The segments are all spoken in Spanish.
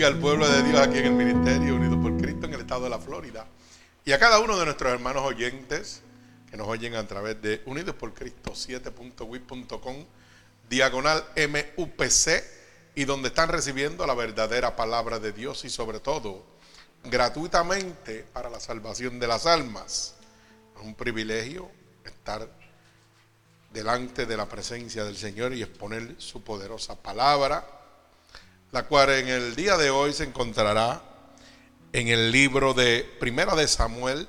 bendiga al pueblo de Dios aquí en el Ministerio Unido por Cristo en el estado de la Florida. Y a cada uno de nuestros hermanos oyentes que nos oyen a través de Unidos por Cristo 7.wit.com, diagonal MUPC, y donde están recibiendo la verdadera palabra de Dios y sobre todo gratuitamente para la salvación de las almas. Es un privilegio estar delante de la presencia del Señor y exponer su poderosa palabra la cual en el día de hoy se encontrará en el libro de Primera de Samuel,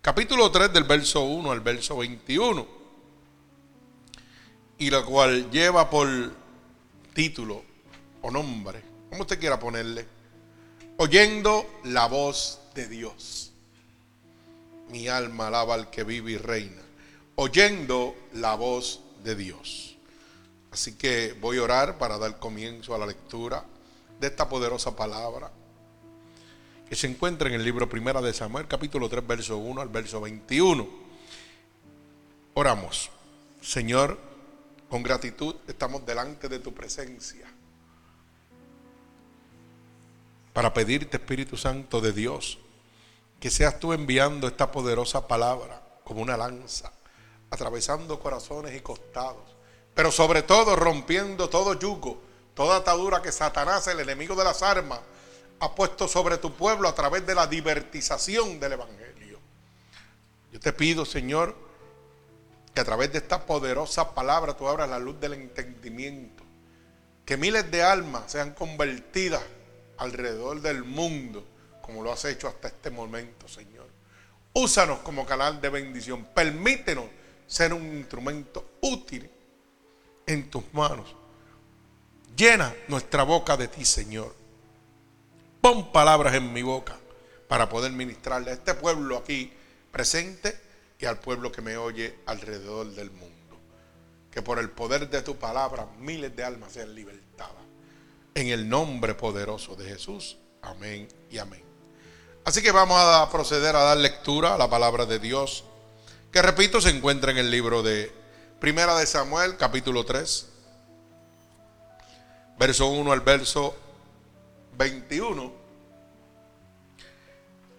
capítulo 3 del verso 1 al verso 21, y la cual lleva por título o nombre, como usted quiera ponerle, oyendo la voz de Dios. Mi alma alaba al que vive y reina, oyendo la voz de Dios. Así que voy a orar para dar comienzo a la lectura de esta poderosa palabra que se encuentra en el libro Primera de Samuel, capítulo 3, verso 1 al verso 21. Oramos. Señor, con gratitud estamos delante de tu presencia para pedirte, Espíritu Santo de Dios, que seas tú enviando esta poderosa palabra como una lanza, atravesando corazones y costados pero sobre todo rompiendo todo yugo, toda atadura que Satanás, el enemigo de las armas, ha puesto sobre tu pueblo a través de la divertización del Evangelio. Yo te pido, Señor, que a través de esta poderosa palabra tú abras la luz del entendimiento, que miles de almas sean convertidas alrededor del mundo, como lo has hecho hasta este momento, Señor. Úsanos como canal de bendición, permítenos ser un instrumento útil en tus manos. Llena nuestra boca de ti, Señor. Pon palabras en mi boca para poder ministrarle a este pueblo aquí presente y al pueblo que me oye alrededor del mundo. Que por el poder de tu palabra miles de almas sean libertadas. En el nombre poderoso de Jesús. Amén y amén. Así que vamos a proceder a dar lectura a la palabra de Dios, que repito se encuentra en el libro de Primera de Samuel, capítulo 3, verso 1 al verso 21.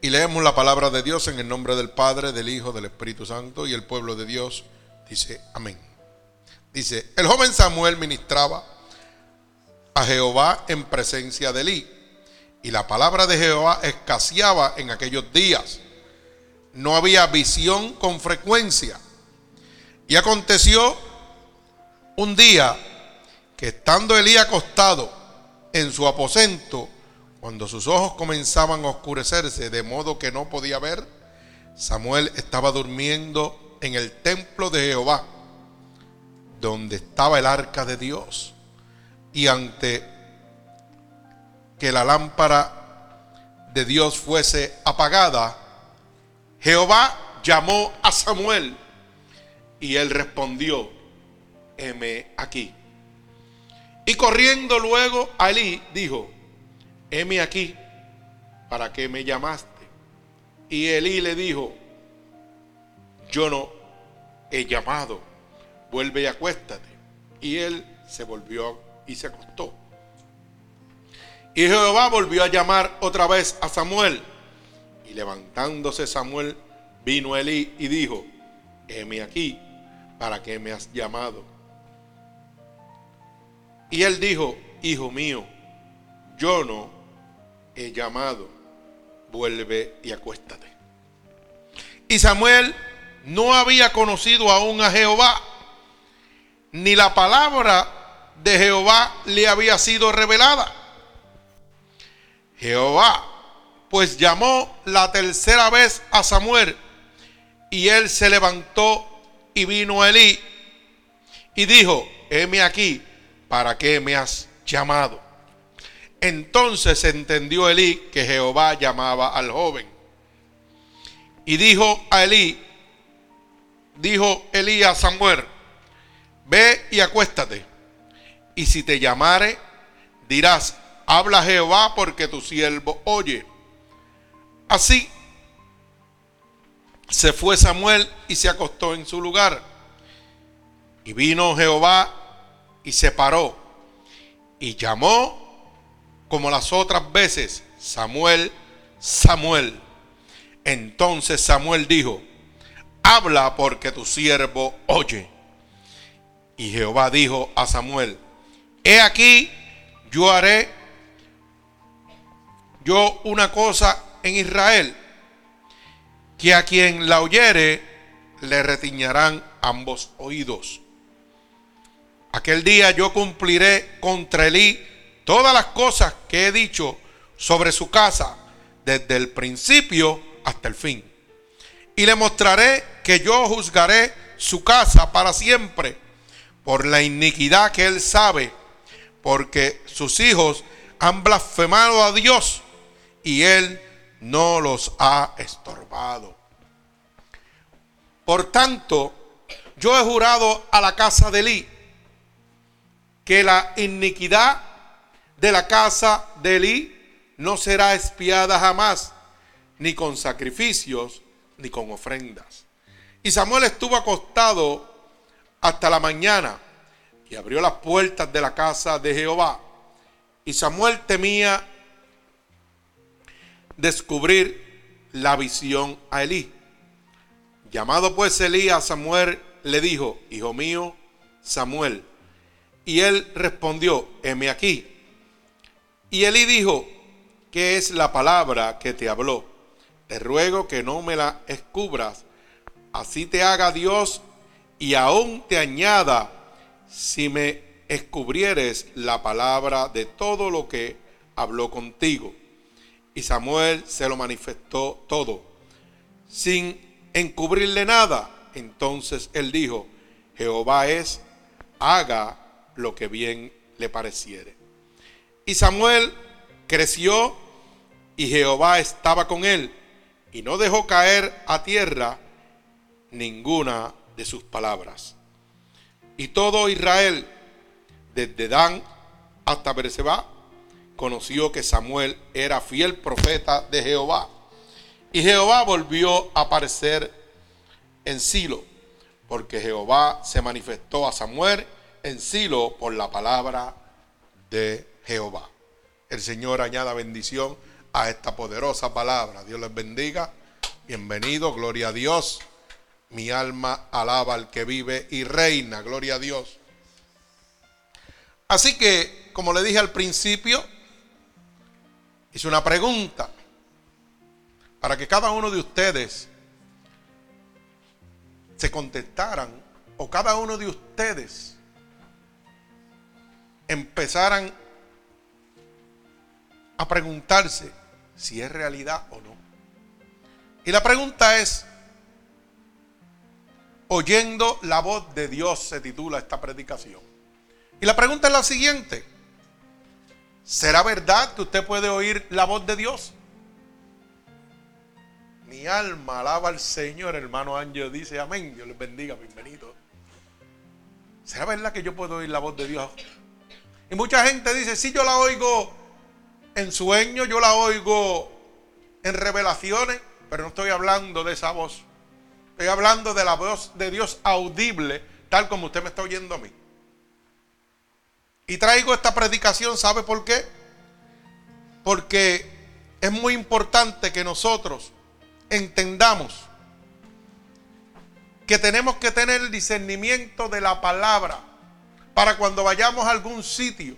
Y leemos la palabra de Dios en el nombre del Padre, del Hijo, del Espíritu Santo y el pueblo de Dios dice amén. Dice, el joven Samuel ministraba a Jehová en presencia de Elí. Y la palabra de Jehová escaseaba en aquellos días. No había visión con frecuencia y aconteció un día que estando Elías acostado en su aposento, cuando sus ojos comenzaban a oscurecerse de modo que no podía ver, Samuel estaba durmiendo en el templo de Jehová, donde estaba el arca de Dios. Y ante que la lámpara de Dios fuese apagada, Jehová llamó a Samuel y él respondió, heme aquí. Y corriendo luego a Elí dijo, heme aquí, ¿para qué me llamaste? Y Elí le dijo, yo no he llamado, vuelve y acuéstate. Y él se volvió y se acostó. Y Jehová volvió a llamar otra vez a Samuel. Y levantándose Samuel, vino Elí y dijo, heme aquí, ¿para qué me has llamado? Y él dijo, hijo mío, yo no he llamado, vuelve y acuéstate. Y Samuel no había conocido aún a Jehová, ni la palabra de Jehová le había sido revelada. Jehová pues llamó la tercera vez a Samuel y él se levantó y vino Elí y dijo, heme aquí, ¿para qué me has llamado? Entonces entendió Elí que Jehová llamaba al joven. Y dijo a Elí, dijo Elí a Samuel, ve y acuéstate. Y si te llamare, dirás, habla Jehová porque tu siervo oye. Así se fue Samuel y se acostó en su lugar. Y vino Jehová y se paró y llamó como las otras veces, Samuel, Samuel. Entonces Samuel dijo, habla porque tu siervo oye. Y Jehová dijo a Samuel, he aquí, yo haré yo una cosa en Israel, que a quien la oyere le retiñarán ambos oídos. Aquel día yo cumpliré contra Elí todas las cosas que he dicho sobre su casa, desde el principio hasta el fin. Y le mostraré que yo juzgaré su casa para siempre por la iniquidad que él sabe, porque sus hijos han blasfemado a Dios y él no los ha estorbado. Por tanto, yo he jurado a la casa de Elí que la iniquidad de la casa de Elí no será espiada jamás, ni con sacrificios, ni con ofrendas. Y Samuel estuvo acostado hasta la mañana y abrió las puertas de la casa de Jehová. Y Samuel temía descubrir la visión a Elí. Llamado pues Elí a Samuel, le dijo, Hijo mío, Samuel. Y él respondió, heme aquí. Y Elí dijo, ¿qué es la palabra que te habló? Te ruego que no me la escubras. Así te haga Dios y aún te añada si me escubrieres la palabra de todo lo que habló contigo. Y Samuel se lo manifestó todo, sin encubrirle nada. Entonces él dijo, Jehová es, haga lo que bien le pareciere. Y Samuel creció y Jehová estaba con él y no dejó caer a tierra ninguna de sus palabras. Y todo Israel, desde Dan hasta Berseba, conoció que Samuel era fiel profeta de Jehová. Y Jehová volvió a aparecer en Silo, porque Jehová se manifestó a Samuel en Silo por la palabra de Jehová. El Señor añada bendición a esta poderosa palabra. Dios les bendiga. Bienvenido, gloria a Dios. Mi alma alaba al que vive y reina, gloria a Dios. Así que, como le dije al principio, hice una pregunta para que cada uno de ustedes se contestaran o cada uno de ustedes empezaran a preguntarse si es realidad o no. Y la pregunta es, oyendo la voz de Dios se titula esta predicación. Y la pregunta es la siguiente, ¿será verdad que usted puede oír la voz de Dios? Mi alma alaba al Señor, hermano Ángel dice amén, Dios les bendiga, bienvenido. ¿Será verdad que yo puedo oír la voz de Dios? Y mucha gente dice, si yo la oigo en sueños, yo la oigo en revelaciones, pero no estoy hablando de esa voz. Estoy hablando de la voz de Dios audible, tal como usted me está oyendo a mí. Y traigo esta predicación, ¿sabe por qué? Porque es muy importante que nosotros entendamos que tenemos que tener el discernimiento de la palabra para cuando vayamos a algún sitio.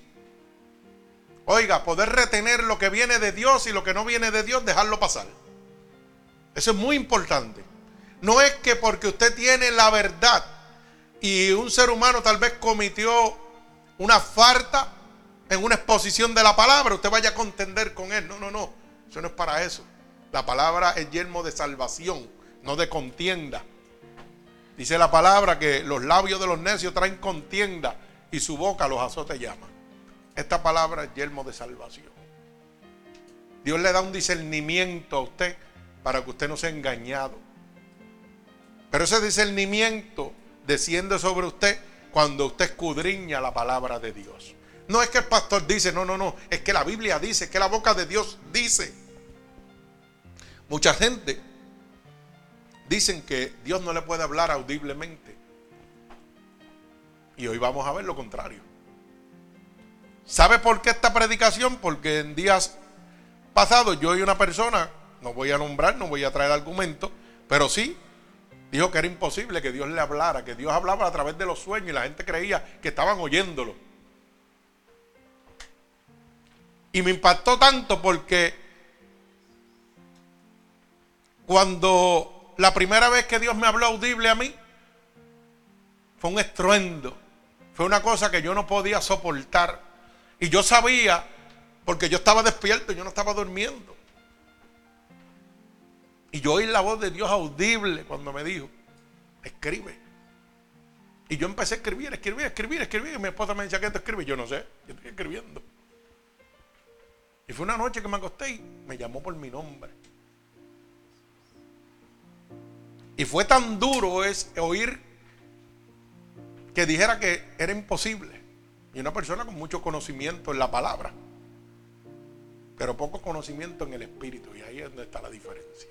Oiga, poder retener lo que viene de Dios y lo que no viene de Dios, dejarlo pasar. Eso es muy importante. No es que porque usted tiene la verdad y un ser humano tal vez cometió una falta en una exposición de la palabra, usted vaya a contender con él. No, no, no. Eso no es para eso. La palabra es yermo de salvación, no de contienda. Dice la palabra que los labios de los necios traen contienda y su boca los azotes llama. Esta palabra es yermo de salvación. Dios le da un discernimiento a usted para que usted no sea engañado. Pero ese discernimiento desciende sobre usted cuando usted escudriña la palabra de Dios. No es que el pastor dice, no, no, no, es que la Biblia dice, que la boca de Dios dice. Mucha gente dicen que Dios no le puede hablar audiblemente. Y hoy vamos a ver lo contrario. ¿Sabe por qué esta predicación? Porque en días pasados yo y una persona, no voy a nombrar, no voy a traer argumentos, pero sí dijo que era imposible que Dios le hablara, que Dios hablaba a través de los sueños y la gente creía que estaban oyéndolo. Y me impactó tanto porque cuando la primera vez que Dios me habló audible a mí, fue un estruendo, fue una cosa que yo no podía soportar. Y yo sabía, porque yo estaba despierto, yo no estaba durmiendo. Y yo oí la voz de Dios audible cuando me dijo, escribe. Y yo empecé a escribir, escribir, escribir, escribir. Y mi esposa me decía, ¿qué te escribe? Yo no sé, yo estoy escribiendo. Y fue una noche que me acosté y me llamó por mi nombre. Y fue tan duro es oír que dijera que era imposible. Y una persona con mucho conocimiento en la palabra, pero poco conocimiento en el espíritu. Y ahí es donde está la diferencia.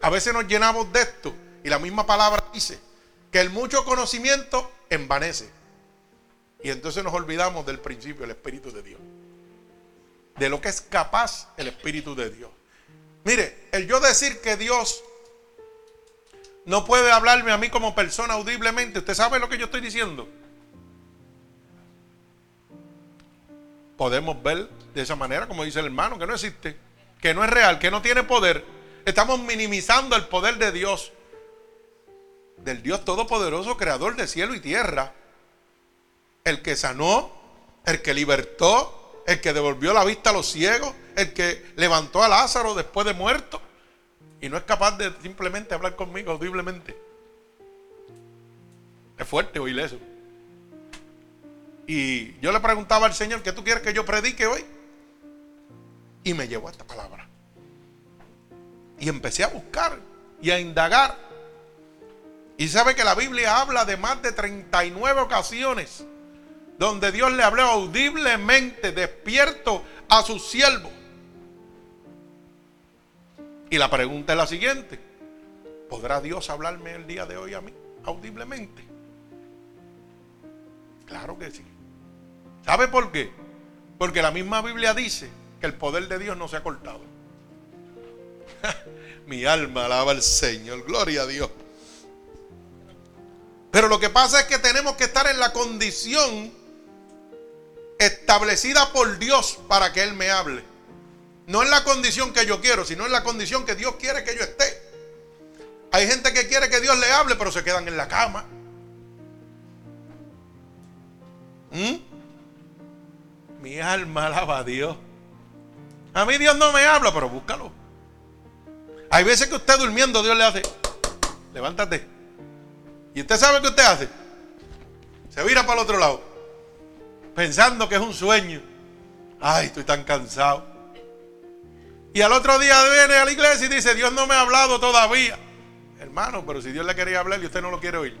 A veces nos llenamos de esto y la misma palabra dice que el mucho conocimiento envanece. Y entonces nos olvidamos del principio, el Espíritu de Dios. De lo que es capaz el Espíritu de Dios. Mire, el yo decir que Dios no puede hablarme a mí como persona audiblemente. ¿Usted sabe lo que yo estoy diciendo? Podemos ver de esa manera, como dice el hermano, que no existe, que no es real, que no tiene poder. Estamos minimizando el poder de Dios, del Dios Todopoderoso, creador de cielo y tierra. El que sanó, el que libertó, el que devolvió la vista a los ciegos, el que levantó a Lázaro después de muerto y no es capaz de simplemente hablar conmigo audiblemente. Es fuerte oír eso. Y yo le preguntaba al Señor, ¿qué tú quieres que yo predique hoy? Y me llevó a esta palabra. Y empecé a buscar y a indagar. Y sabe que la Biblia habla de más de 39 ocasiones donde Dios le habló audiblemente, despierto a sus siervos. Y la pregunta es la siguiente. ¿Podrá Dios hablarme el día de hoy a mí audiblemente? Claro que sí. ¿Sabe por qué? Porque la misma Biblia dice que el poder de Dios no se ha cortado. Mi alma alaba al Señor, gloria a Dios. Pero lo que pasa es que tenemos que estar en la condición establecida por Dios para que Él me hable. No es la condición que yo quiero, sino en la condición que Dios quiere que yo esté. Hay gente que quiere que Dios le hable, pero se quedan en la cama. ¿Mm? Mi alma alaba a Dios. A mí Dios no me habla, pero búscalo. Hay veces que usted durmiendo, Dios le hace, levántate. Y usted sabe qué usted hace. Se vira para el otro lado, pensando que es un sueño. Ay, estoy tan cansado. Y al otro día viene a la iglesia y dice, Dios no me ha hablado todavía. Hermano, pero si Dios le quería hablar y usted no lo quiere oír.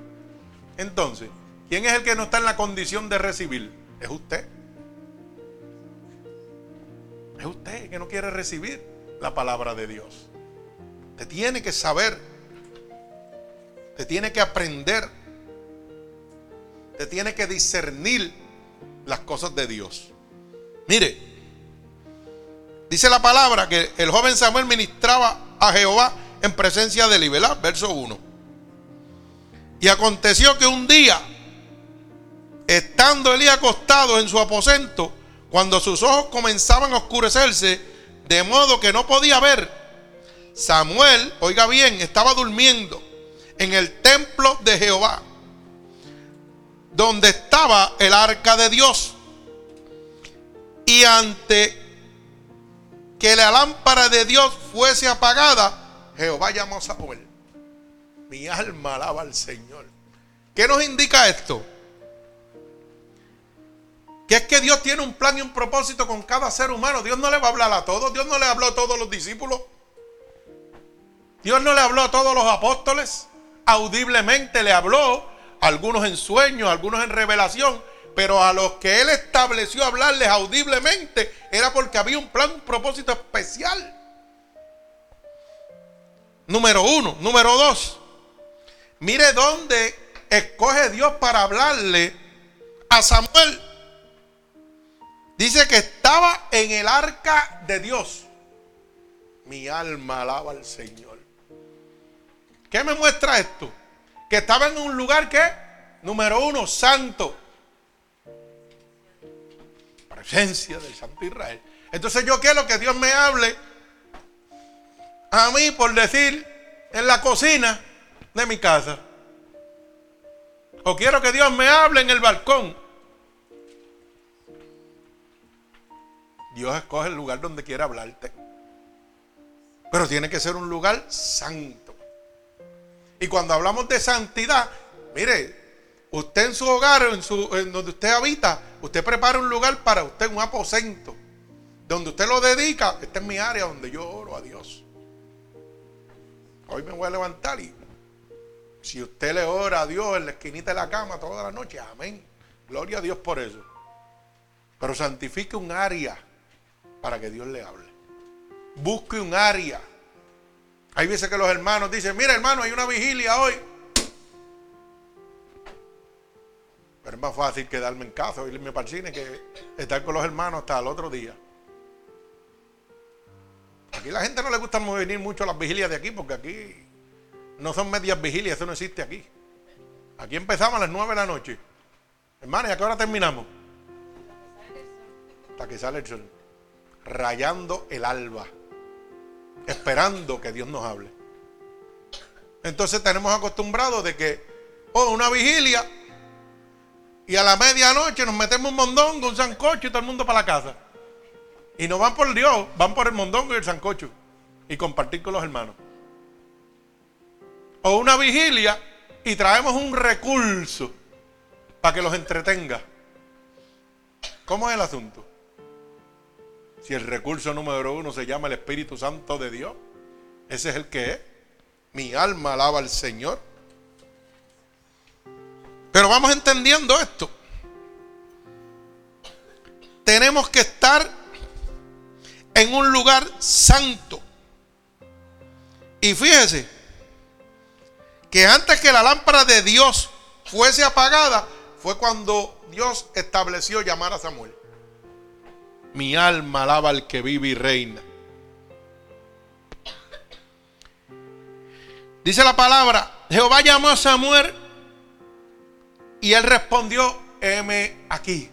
Entonces, ¿quién es el que no está en la condición de recibir? Es usted. Es usted que no quiere recibir la palabra de Dios. Te tiene que saber. Te tiene que aprender. Te tiene que discernir las cosas de Dios. Mire, Dice la palabra que el joven Samuel ministraba a Jehová en presencia de él, Verso 1. Y aconteció que un día, estando Elías acostado en su aposento, cuando sus ojos comenzaban a oscurecerse, de modo que no podía ver, Samuel, oiga bien, estaba durmiendo en el templo de Jehová, donde estaba el arca de Dios. Y ante que la lámpara de Dios fuese apagada, Jehová llamó a Samuel. Mi alma alaba al Señor. ¿Qué nos indica esto? Que es que Dios tiene un plan y un propósito con cada ser humano. Dios no le va a hablar a todos. Dios no le habló a todos los discípulos. Dios no le habló a todos los apóstoles. Audiblemente le habló. Algunos en sueños, algunos en revelación pero a los que él estableció hablarles audiblemente era porque había un plan, un propósito especial. Número uno. Número dos. Mire dónde escoge Dios para hablarle a Samuel. Dice que estaba en el arca de Dios. Mi alma alaba al Señor. ¿Qué me muestra esto? Que estaba en un lugar que, número uno, santo. Presencia del Santo Israel. Entonces yo quiero que Dios me hable a mí, por decir, en la cocina de mi casa. O quiero que Dios me hable en el balcón. Dios escoge el lugar donde quiera hablarte. Pero tiene que ser un lugar santo. Y cuando hablamos de santidad, mire, usted en su hogar, en, su, en donde usted habita, usted prepara un lugar para usted, un aposento, donde usted lo dedica. Esta es mi área donde yo oro a Dios. Hoy me voy a levantar y si usted le ora a Dios en la esquinita de la cama toda la noche, amén. Gloria a Dios por eso. Pero santifique un área para que Dios le hable. Busque un área. Hay veces que los hermanos dicen, mira hermano, hay una vigilia hoy. Pero es más fácil quedarme en casa o irme para el cine que estar con los hermanos hasta el otro día. Aquí la gente no le gusta venir mucho a las vigilias de aquí porque aquí no son medias vigilias, eso no existe aquí. Aquí empezamos a las 9 de la noche. Hermano, ¿y a qué hora terminamos? Hasta que sale el sol rayando el alba, esperando que Dios nos hable. Entonces tenemos acostumbrado de que, oh, una vigilia, y a la medianoche nos metemos un mondongo, un sancocho y todo el mundo para la casa. Y no van por Dios, van por el mondongo y el sancocho. Y compartir con los hermanos. O una vigilia y traemos un recurso para que los entretenga. ¿Cómo es el asunto? Si el recurso número uno se llama el Espíritu Santo de Dios, ese es el que es. Mi alma alaba al Señor. Pero vamos entendiendo esto. Tenemos que estar en un lugar santo. Y fíjese que antes que la lámpara de Dios fuese apagada, fue cuando Dios estableció llamar a Samuel. Mi alma alaba al que vive y reina. Dice la palabra, Jehová llamó a Samuel y él respondió, heme aquí.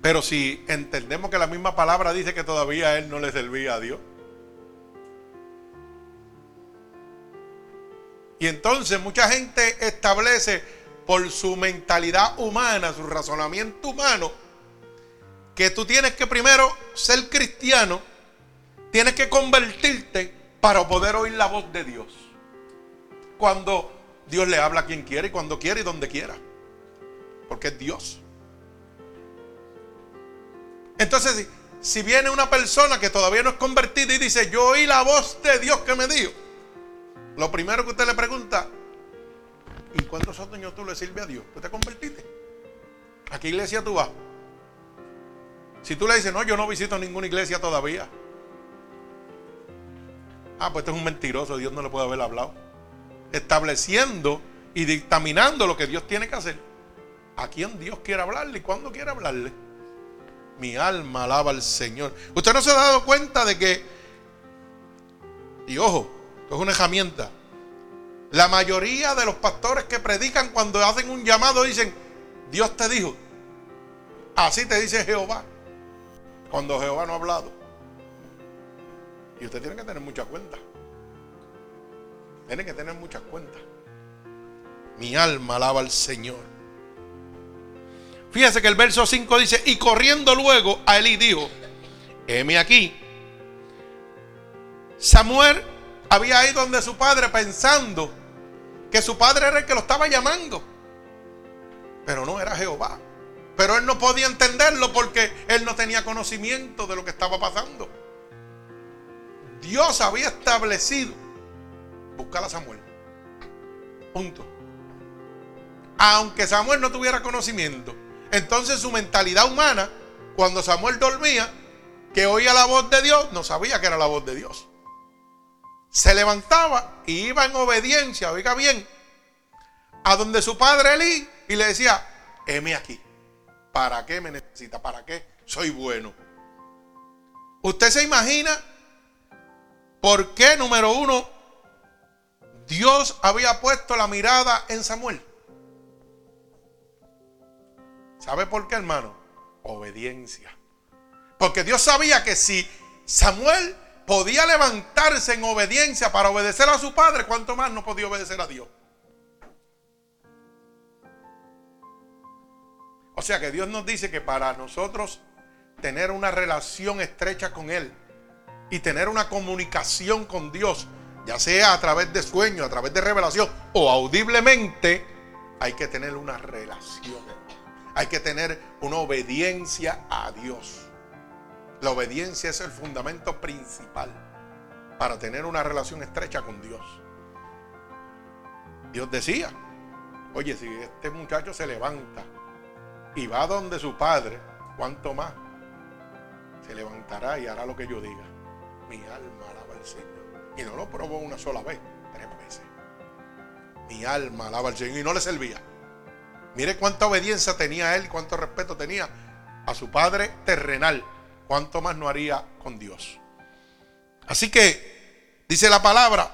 Pero si entendemos que la misma palabra dice que todavía él no le servía a Dios. Y entonces mucha gente establece por su mentalidad humana, su razonamiento humano, que tú tienes que primero ser cristiano, tienes que convertirte para poder oír la voz de Dios. Cuando Dios le habla a quien quiere y cuando quiere y donde quiera. Porque es Dios. Entonces, si, viene una persona que todavía no es convertida y dice, yo oí la voz de Dios que me dio, lo primero que usted le pregunta, ¿y cuántos años tú le sirves a Dios? ¿Tú te convertiste? ¿A qué iglesia tú vas? Si tú le dices, no, yo no visito ninguna iglesia todavía. Ah, pues este es un mentiroso, Dios no le puede haber hablado. Estableciendo y dictaminando lo que Dios tiene que hacer. A quién Dios quiere hablarle y cuándo quiere hablarle. Mi alma alaba al Señor. Usted no se ha dado cuenta de que, y ojo, esto es una herramienta. La mayoría de los pastores que predican cuando hacen un llamado dicen, Dios te dijo. Así te dice Jehová cuando Jehová no ha hablado. Y usted tiene que tener muchas cuentas. Tiene que tener muchas cuentas. Mi alma alaba al Señor. Fíjese que el verso 5 dice, y corriendo luego a Elí dijo, heme aquí. Samuel había ido donde su padre pensando que su padre era el que lo estaba llamando. Pero no era Jehová. Pero él no podía entenderlo porque él no tenía conocimiento de lo que estaba pasando. Dios había establecido buscar a Samuel. Punto. Aunque Samuel no tuviera conocimiento, entonces su mentalidad humana, cuando Samuel dormía, que oía la voz de Dios, no sabía que era la voz de Dios. Se levantaba y iba en obediencia, oiga bien, a donde su padre Elí y le decía, heme aquí ¿para qué me necesita? ¿Para qué soy bueno? ¿Usted se imagina por qué, número uno, Dios había puesto la mirada en Samuel? ¿Sabe por qué, hermano? Obediencia. Porque Dios sabía que si Samuel podía levantarse en obediencia para obedecer a su padre, ¿cuánto más no podía obedecer a Dios? O sea que Dios nos dice que para nosotros tener una relación estrecha con Él y tener una comunicación con Dios, ya sea a través de sueños, a través de revelación o audiblemente, hay que tener una relación. Hay que tener una obediencia a Dios. La obediencia es el fundamento principal para tener una relación estrecha con Dios. Dios decía, oye, si este muchacho se levanta y va donde su padre, ¿cuánto más? Se levantará y hará lo que yo diga. Mi alma alaba al Señor. Y no lo probó una sola vez, tres veces. Mi alma alaba al Señor y no le servía. Mire cuánta obediencia tenía él, cuánto respeto tenía a su padre terrenal. Cuánto más no haría con Dios. Así que dice la palabra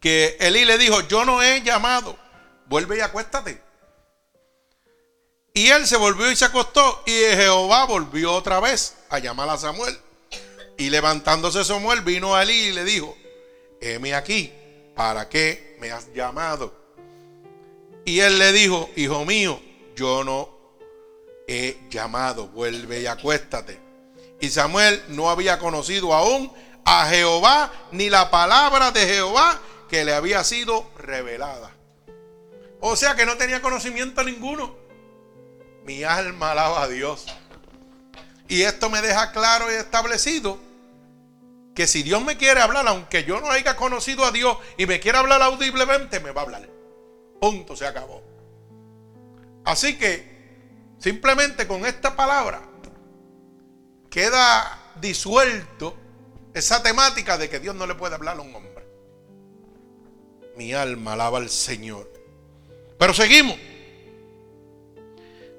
que Elí le dijo, yo no he llamado, vuelve y acuéstate. Y él se volvió y se acostó. Y Jehová volvió otra vez a llamar a Samuel. Y levantándose Samuel vino a Elí y le dijo, heme aquí, ¿para qué me has llamado? Y él le dijo, hijo mío, yo no he llamado, vuelve y acuéstate. Y Samuel no había conocido aún a Jehová ni la palabra de Jehová que le había sido revelada. O sea que no tenía conocimiento ninguno. Mi alma alaba a Dios. Y esto me deja claro y establecido que si Dios me quiere hablar, aunque yo no haya conocido a Dios y me quiera hablar audiblemente, me va a hablar. Punto, se acabó. Así que simplemente con esta palabra queda disuelto esa temática de que Dios no le puede hablar a un hombre. Mi alma alaba al Señor. Pero seguimos.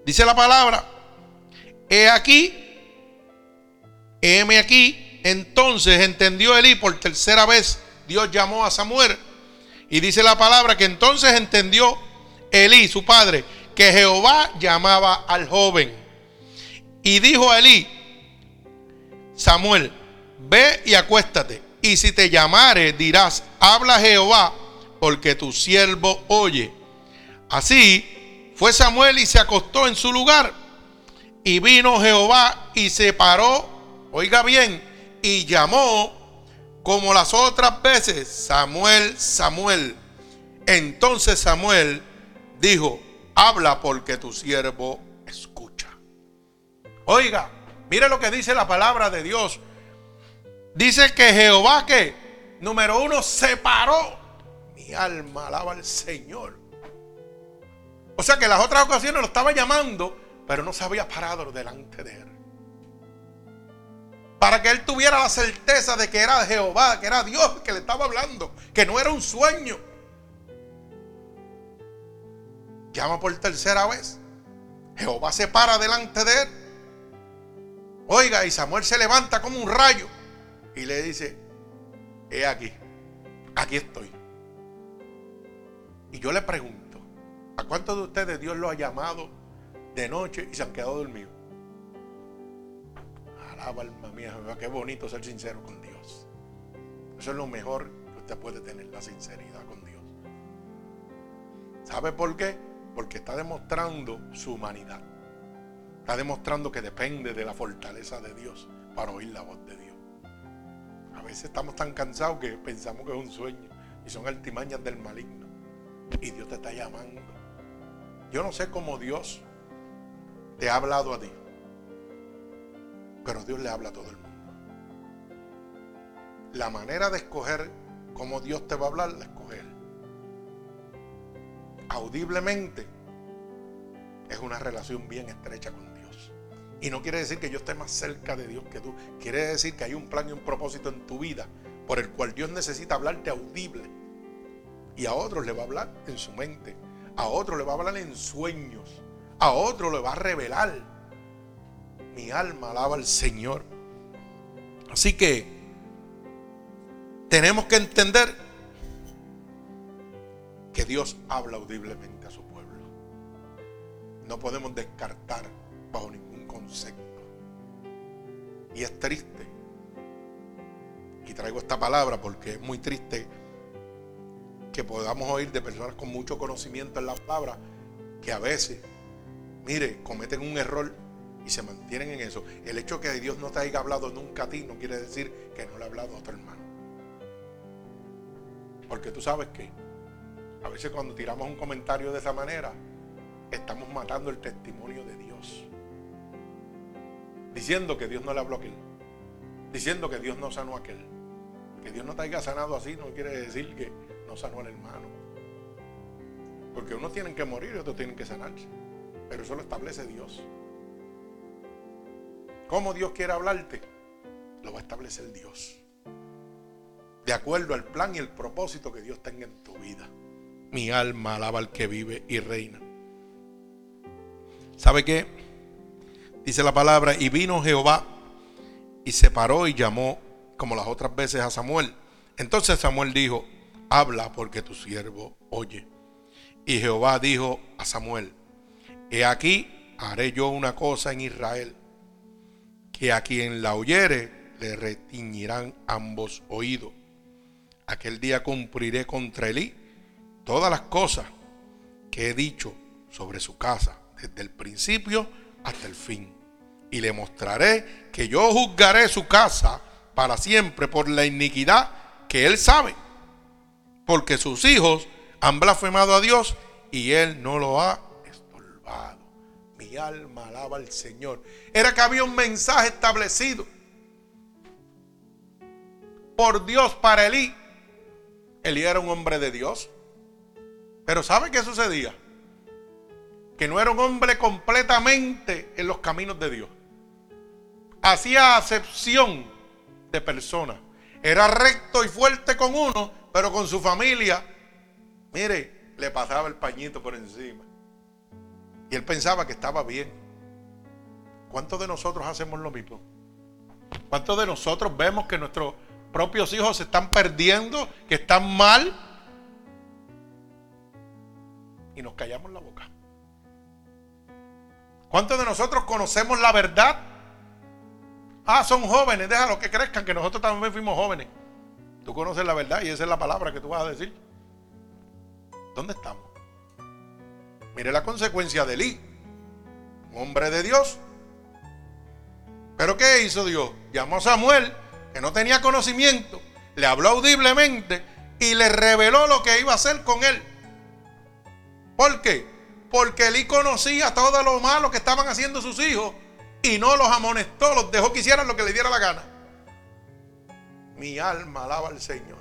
Dice la palabra, he aquí, heme aquí. Entonces entendió Elí por tercera vez, Dios llamó a Samuel. Y dice la palabra que entonces entendió Elí, su padre, que Jehová llamaba al joven. Y dijo a Elí, Samuel, ve y acuéstate. Y si te llamare, dirás, habla Jehová, porque tu siervo oye. Así fue Samuel y se acostó en su lugar. Y vino Jehová y se paró, oiga bien, y llamó como las otras veces, Samuel, Samuel. Entonces Samuel dijo, habla porque tu siervo escucha. Oiga, mire lo que dice la palabra de Dios. Dice que Jehová que, número uno, se paró. Mi alma alaba al Señor. O sea que las otras ocasiones lo estaba llamando, pero no se había parado delante de él. Para que él tuviera la certeza de que era Jehová, que era Dios que le estaba hablando, que no era un sueño. Llama por tercera vez. Jehová se para delante de él. Oiga, y Samuel se levanta como un rayo y le dice, he aquí, aquí estoy. Y yo le pregunto, ¿A cuántos de ustedes Dios lo ha llamado de noche y se han quedado dormidos? Alaba alma mía, qué bonito ser sincero con Dios. Eso es lo mejor que usted puede tener, la sinceridad con Dios. ¿Sabe por qué? Porque está demostrando su humanidad. Está demostrando que depende de la fortaleza de Dios para oír la voz de Dios. A veces estamos tan cansados que pensamos que es un sueño y son altimañas del maligno. Y Dios te está llamando. Yo no sé cómo Dios te ha hablado a ti, pero Dios le habla a todo el mundo. La manera de escoger cómo Dios te va a hablar, la escoger. Audiblemente es una relación bien estrecha con Dios. Y no quiere decir que yo esté más cerca de Dios que tú. Quiere decir que hay un plan y un propósito en tu vida por el cual Dios necesita hablarte audible. Y a otros le va a hablar en su mente a otro le va a hablar en sueños. a otro le va a revelar. Mi alma alaba al Señor. Así que tenemos que entender que Dios habla audiblemente a su pueblo. No podemos descartar bajo ningún concepto. Y es triste. Y traigo esta palabra porque es muy triste que podamos oír de personas con mucho conocimiento en la palabra que a veces, mire, cometen un error y se mantienen en eso. El hecho de que Dios no te haya hablado nunca a ti no quiere decir que no le ha hablado a otro hermano. Porque tú sabes que a veces cuando tiramos un comentario de esa manera, estamos matando el testimonio de Dios. Diciendo que Dios no le habló a aquel. Diciendo que Dios no sanó a aquel. Que Dios no te haya sanado así no quiere decir que no sanó al hermano. Porque unos tienen que morir y otros tienen que sanarse. Pero eso lo establece Dios. ¿Cómo Dios quiere hablarte? Lo va a establecer Dios. De acuerdo al plan y el propósito que Dios tenga en tu vida. Mi alma alaba al que vive y reina. ¿Sabe qué? Dice la palabra, y vino Jehová y se paró y llamó como las otras veces a Samuel. Entonces Samuel dijo, habla porque tu siervo oye. Y Jehová dijo a Samuel, he aquí haré yo una cosa en Israel, que a quien la oyere le retiñirán ambos oídos. Aquel día cumpliré contra Elí todas las cosas que he dicho sobre su casa, desde el principio hasta el fin. Y le mostraré que yo juzgaré su casa para siempre por la iniquidad que él sabe, porque sus hijos han blasfemado a Dios y él no lo ha. Alma alaba al Señor. Era que había un mensaje establecido por Dios para Elí. Elí era un hombre de Dios. Pero ¿sabe qué sucedía? Que no era un hombre completamente en los caminos de Dios. Hacía acepción de personas. Era recto y fuerte con uno, pero con su familia, mire, le pasaba el pañito por encima. Y él pensaba que estaba bien. ¿Cuántos de nosotros hacemos lo mismo? ¿Cuántos de nosotros vemos que nuestros propios hijos se están perdiendo, que están mal? y nos callamos la boca. ¿Cuántos de nosotros conocemos la verdad? Ah, son jóvenes, déjalo que crezcan, que nosotros también fuimos jóvenes. Tú conoces la verdad y esa es la palabra que tú vas a decir. ¿Dónde estamos? Mire la consecuencia de Elí, hombre de Dios. Pero ¿qué hizo Dios? Llamó a Samuel, que no tenía conocimiento, le habló audiblemente y le reveló lo que iba a hacer con él. ¿Por qué? Porque Elí conocía todo lo malo que estaban haciendo sus hijos y no los amonestó, los dejó que hicieran lo que le diera la gana. Mi alma alaba al Señor.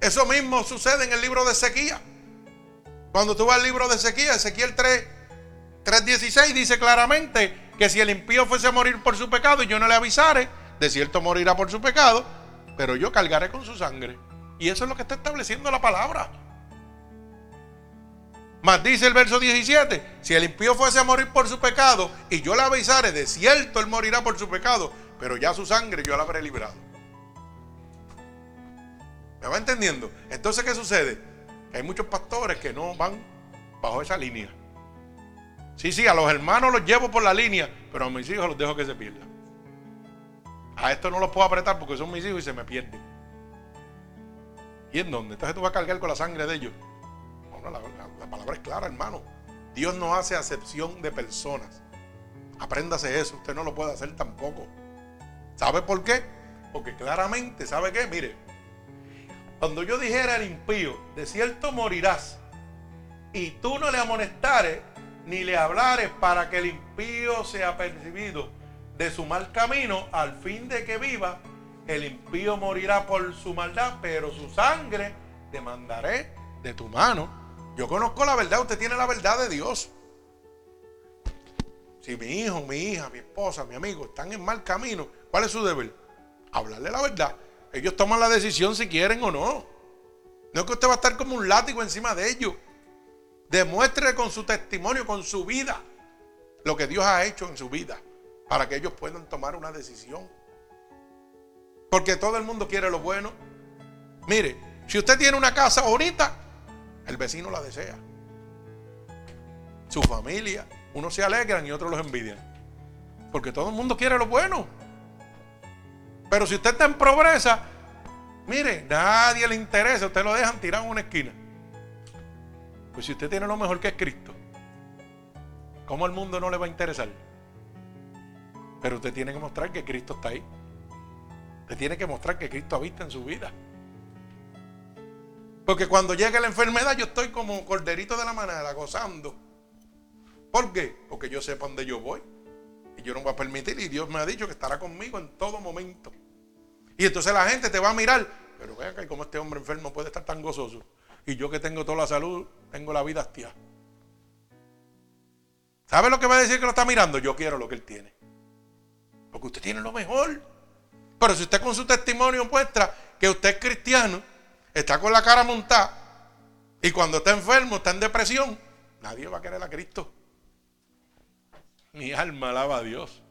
Eso mismo sucede en el libro de Ezequiel. Cuando tú vas al libro de Ezequiel, Ezequiel 3, 3.16 dice claramente que si el impío fuese a morir por su pecado y yo no le avisare, de cierto morirá por su pecado, pero yo cargaré con su sangre. Y eso es lo que está estableciendo la palabra. Mas dice el verso 17, si el impío fuese a morir por su pecado y yo le avisare, de cierto él morirá por su pecado, pero ya su sangre yo la habré librado. ¿Me va entendiendo? Entonces, ¿qué sucede? Hay muchos pastores que no van bajo esa línea. Sí, sí, a los hermanos los llevo por la línea, pero a mis hijos los dejo que se pierdan. A esto no los puedo apretar porque son mis hijos y se me pierden. ¿Y en dónde? Entonces tú vas a cargar con la sangre de ellos. No, la, la palabra es clara, hermano. Dios no hace acepción de personas. Apréndase eso. Usted no lo puede hacer tampoco. ¿Sabe por qué? Porque claramente, ¿sabe qué? Mire, cuando yo dijera al impío, de cierto morirás, y tú no le amonestares ni le hablares para que el impío sea percibido de su mal camino, al fin de que viva, el impío morirá por su maldad, pero su sangre demandaré de tu mano yo conozco la verdad, usted tiene la verdad de Dios. Si mi hijo, mi hija, mi esposa, mi amigo están en mal camino, ¿cuál es su deber? Hablarle la verdad. Ellos toman la decisión si quieren o no. No es que usted va a estar como un látigo encima de ellos. Demuestre con su testimonio, con su vida, lo que Dios ha hecho en su vida para que ellos puedan tomar una decisión. Porque todo el mundo quiere lo bueno. Mire, si usted tiene una casa bonita, el vecino la desea. Su familia, unos se alegran y otros los envidian. Porque todo el mundo quiere lo bueno. Pero si usted está en pobreza, mire, nadie le interesa, usted lo dejan tirado en una esquina. Pues si usted tiene lo mejor que es Cristo, ¿cómo al mundo no le va a interesar? Pero usted tiene que mostrar que Cristo está ahí. Usted tiene que mostrar que Cristo habita en su vida. Porque cuando llegue la enfermedad yo estoy como corderito de la manera, gozando. ¿Por qué? Porque yo sé para dónde yo voy. Y yo no voy a permitir. Y Dios me ha dicho que estará conmigo en todo momento. Y entonces la gente te va a mirar. Pero vea que como este hombre enfermo puede estar tan gozoso. Y yo que tengo toda la salud, tengo la vida hastiada. ¿Sabe lo que va a decir que lo está mirando? Yo quiero lo que él tiene. Porque usted tiene lo mejor. Pero si usted con su testimonio muestra que usted es cristiano, está con la cara montada, y cuando está enfermo, está en depresión, nadie va a querer a Cristo. Mi alma alaba a Dios.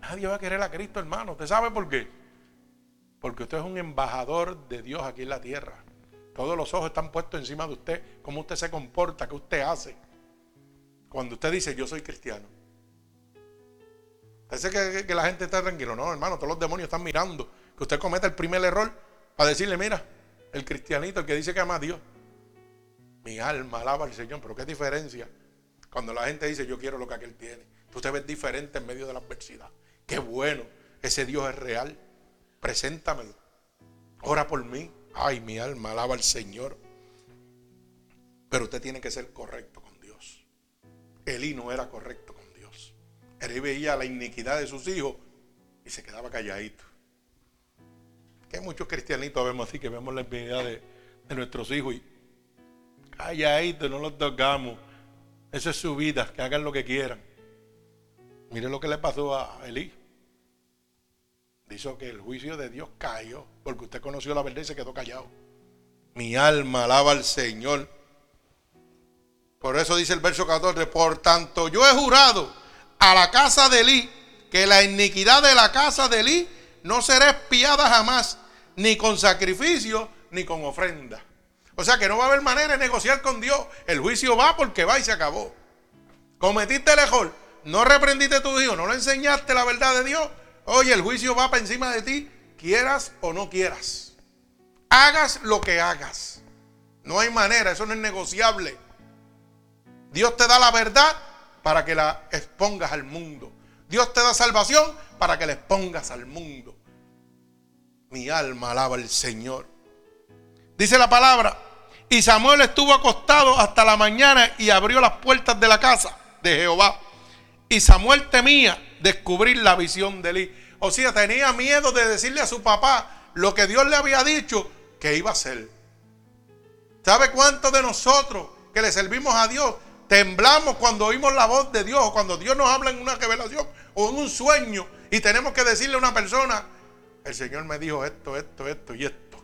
Nadie va a querer a Cristo, hermano. ¿Usted sabe por qué? Porque usted es un embajador de Dios aquí en la tierra. Todos los ojos están puestos encima de usted, cómo usted se comporta, qué usted hace. Cuando usted dice, yo soy cristiano. Parece que, que, la gente está tranquilo. No, hermano, todos los demonios están mirando. Que usted cometa el primer error para decirle, mira, el cristianito, el que dice que ama a Dios. Mi alma alaba al Señor, pero qué diferencia cuando la gente dice, yo quiero lo que aquel tiene. Tú te ves diferente en medio de la adversidad. Qué bueno, ese Dios es real. Preséntamelo. Ora por mí. Ay, mi alma alaba al Señor. Pero usted tiene que ser correcto con Dios. Elí no era correcto con él veía la iniquidad de sus hijos y se quedaba calladito. Que muchos cristianitos vemos así, que vemos la iniquidad de, nuestros hijos y calladito, no los tocamos. Esa es su vida, que hagan lo que quieran. Mire lo que le pasó a Elí. Dijo que el juicio de Dios cayó porque usted conoció la verdad y se quedó callado. Mi alma alaba al Señor. Por eso dice el verso 14, por tanto yo he jurado a la casa de Elí, que la iniquidad de la casa de Elí no será espiada jamás, ni con sacrificio, ni con ofrenda. O sea que no va a haber manera de negociar con Dios. El juicio va porque va y se acabó. Cometiste el error, no reprendiste a tu hijo, no le enseñaste la verdad de Dios. Oye, el juicio va para encima de ti, quieras o no quieras. Hagas lo que hagas. No hay manera, eso no es negociable. Dios te da la verdad para que la expongas al mundo. Dios te da salvación para que la expongas al mundo. Mi alma alaba al Señor. Dice la palabra, y Samuel estuvo acostado hasta la mañana y abrió las puertas de la casa de Jehová. Y Samuel temía descubrir la visión de Eli. O sea, tenía miedo de decirle a su papá lo que Dios le había dicho que iba a hacer. ¿Sabe cuántos de nosotros que le servimos a Dios Temblamos cuando oímos la voz de Dios o cuando Dios nos habla en una revelación o en un sueño y tenemos que decirle a una persona, el Señor me dijo esto, esto, esto y esto.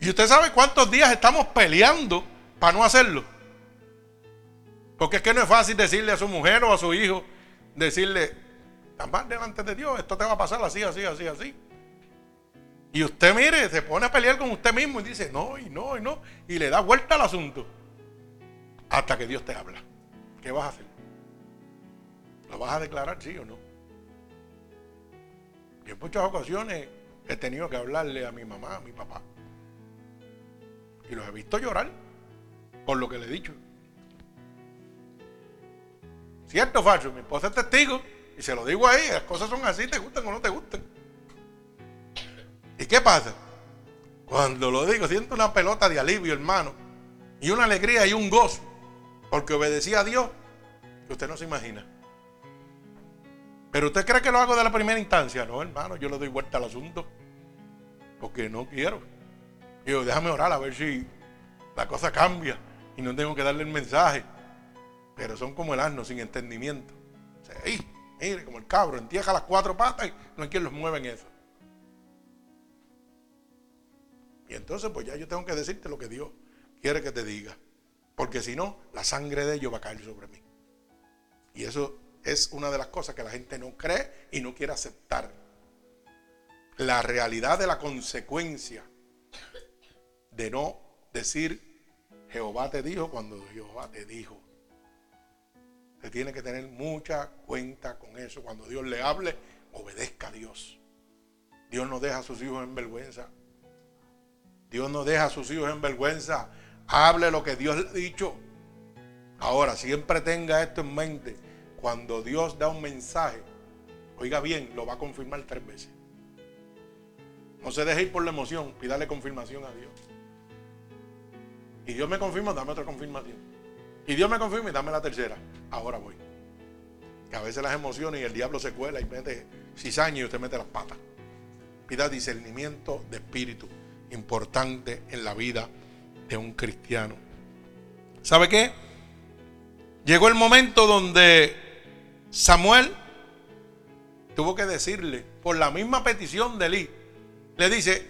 Y usted sabe cuántos días estamos peleando para no hacerlo. Porque es que no es fácil decirle a su mujer o a su hijo, decirle, más delante de Dios, esto te va a pasar así, así, así, así. Y usted mire, se pone a pelear con usted mismo y dice, no, y no, y no, y le da vuelta al asunto hasta que Dios te habla. ¿Qué vas a hacer? ¿Lo vas a declarar sí o no? Y en muchas ocasiones he tenido que hablarle a mi mamá, a mi papá. Y los he visto llorar por lo que le he dicho. ¿Cierto, falso? Mi esposa es testigo y se lo digo ahí, las cosas son así, te gustan o no te gustan. ¿Y qué pasa? Cuando lo digo, siento una pelota de alivio, hermano, y una alegría y un gozo. Porque obedecía a Dios que usted no se imagina. Pero usted cree que lo hago de la primera instancia. No, hermano, yo le doy vuelta al asunto. Porque no quiero. Yo, déjame orar a ver si la cosa cambia y no tengo que darle el mensaje. Pero son como el asno sin entendimiento. O mire, como el cabro, entierra las cuatro patas y no hay quien los mueva en eso. Y entonces, pues ya yo tengo que decirte lo que Dios quiere que te diga. Porque si no, la sangre de ellos va a caer sobre mí. Y eso es una de las cosas que la gente no cree y no quiere aceptar. La realidad de la consecuencia de no decir Jehová te dijo cuando Jehová te dijo. Tiene que tener mucha cuenta con eso. Cuando Dios le hable, obedezca a Dios. Dios no deja a sus hijos en vergüenza. Dios no deja a sus hijos en vergüenza. Hable lo que Dios le ha dicho. Ahora, siempre tenga esto en mente. Cuando Dios da un mensaje, oiga bien, lo va a confirmar tres veces. No se deje ir por la emoción, pídale confirmación a Dios. Y Dios me confirma, dame otra confirmación. Y Dios me confirma y dame la tercera. Ahora voy. Que a veces las emociones y el diablo se cuela y mete cizaña y usted mete las patas. Pida discernimiento de espíritu, importante en la vida de un cristiano. ¿Sabe qué? Llegó el momento donde Samuel tuvo que decirle, por la misma petición de Eli, le dice,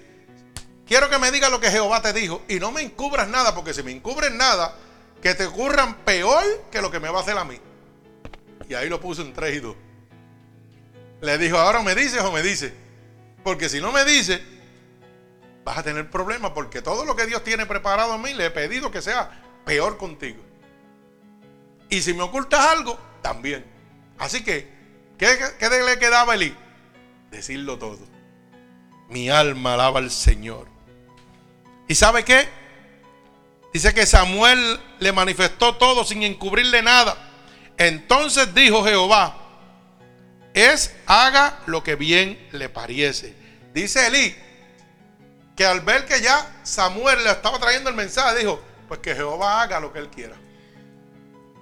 quiero que me diga lo que Jehová te dijo y no me encubras nada, porque si me encubres nada, que te ocurran peor que lo que me va a hacer a mí. Y ahí lo puso en 3 y 2. Le dijo, ahora me dices o me dices. Porque si no me dices, vas a tener problemas, porque todo lo que Dios tiene preparado a mí, le he pedido que sea peor contigo. Y si me ocultas algo, también. Así que, ¿qué, le quedaba a Eli? Decirlo todo. Mi alma alaba al Señor. ¿Y sabe qué? Dice que Samuel le manifestó todo sin encubrirle nada. Entonces dijo Jehová, es haga lo que bien le parece. Dice Eli que al ver que ya Samuel le estaba trayendo el mensaje, dijo, pues que Jehová haga lo que él quiera.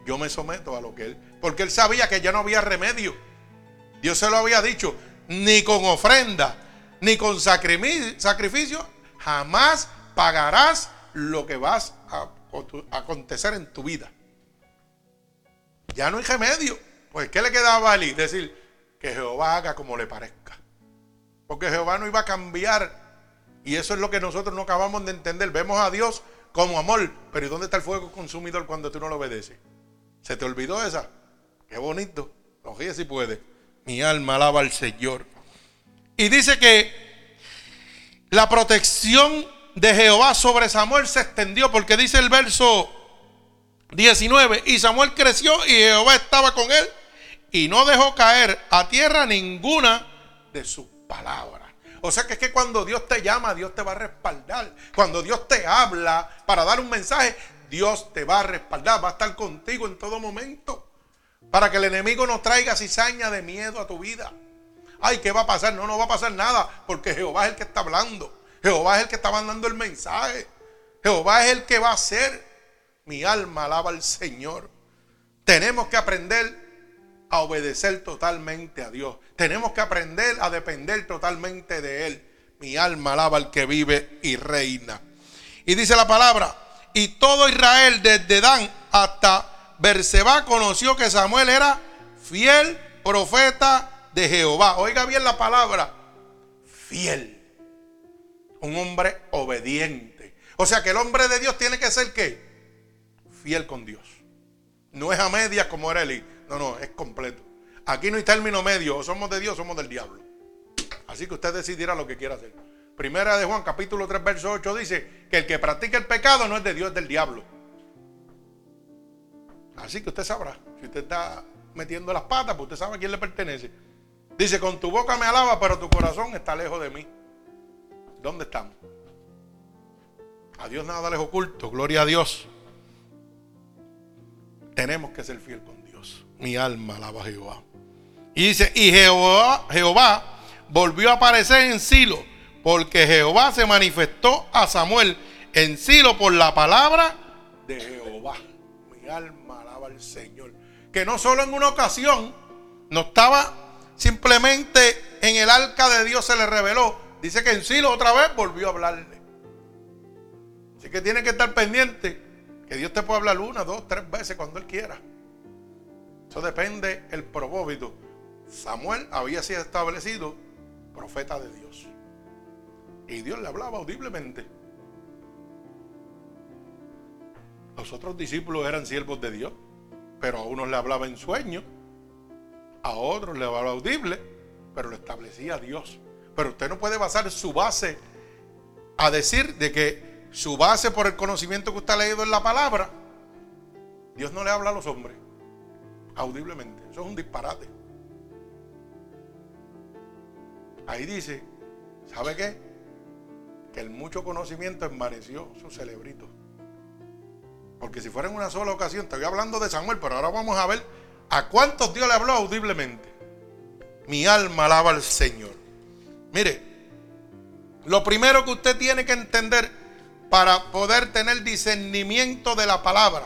Yo me someto a lo que él, porque él sabía que ya no había remedio. Dios se lo había dicho, ni con ofrenda, ni con sacrificio, jamás pagarás lo que vas acontecer en tu vida. Ya no hay remedio. Pues, ¿qué le quedaba a Eli? Decir que Jehová haga como le parezca. Porque Jehová no iba a cambiar. Y eso es lo que nosotros no acabamos de entender. Vemos a Dios como amor. Pero ¿y dónde está el fuego consumidor cuando tú no lo obedeces? ¿Se te olvidó esa? Qué bonito. Oye, si puede. Mi alma alaba al Señor. Y dice que la protección de Jehová sobre Samuel se extendió, porque dice el verso 19, y Samuel creció y Jehová estaba con él y no dejó caer a tierra ninguna de sus palabras. O sea que es que cuando Dios te llama, Dios te va a respaldar. Cuando Dios te habla para dar un mensaje, Dios te va a respaldar, va a estar contigo en todo momento. Para que el enemigo no traiga cizaña de miedo a tu vida. Ay, ¿qué va a pasar? No, no va a pasar nada, porque Jehová es el que está hablando. Jehová es el que está mandando el mensaje. Jehová es el que va a hacer. Mi alma alaba al Señor. Tenemos que aprender a obedecer totalmente a Dios. Tenemos que aprender a depender totalmente de Él. Mi alma alaba al que vive y reina. Y dice la palabra, y todo Israel desde Dan hasta Berseba conoció que Samuel era fiel profeta de Jehová. Oiga bien la palabra, fiel un hombre obediente. O sea que el hombre de Dios tiene que ser qué? Fiel con Dios. No es a medias como era Eli. No, no, es completo. Aquí no hay término medio. O somos de Dios o somos del diablo. Así que usted decidirá lo que quiera hacer. Primera de Juan, capítulo 3, verso 8 dice que el que practica el pecado no es de Dios, es del diablo. Así que usted sabrá. Si usted está metiendo las patas, pues usted sabe a quién le pertenece. Dice, con tu boca me alaba, pero tu corazón está lejos de mí. ¿Dónde estamos? A Dios nada les oculto, gloria a Dios. Tenemos que ser fiel con Dios. Mi alma alaba a Jehová. Y dice, y Jehová, Jehová volvió a aparecer en Silo, porque Jehová se manifestó a Samuel en Silo por la palabra de Jehová. Mi alma alaba al Señor. Que no solo en una ocasión, no estaba simplemente en el arca de Dios se le reveló, Dice que en Silo otra vez volvió a hablarle. Así que tiene que estar pendiente que Dios te puede hablar una, dos, tres veces cuando Él quiera. Eso depende el propósito. Samuel había sido establecido profeta de Dios. Y Dios le hablaba audiblemente. Los otros discípulos eran siervos de Dios, pero a unos le hablaba en sueño, a otros le hablaba audible, pero lo establecía Dios. Pero usted no puede basar su base a decir de que su base por el conocimiento que usted ha leído en la palabra, Dios no le habla a los hombres audiblemente. Eso es un disparate. Ahí dice, ¿sabe qué? Que el mucho conocimiento envaneció su cerebrito. Porque si fuera en una sola ocasión, estoy hablando de Samuel, pero ahora vamos a ver a cuántos Dios le habló audiblemente. Mi alma alaba al Señor. Mire, lo primero que usted tiene que entender para poder tener discernimiento de la palabra,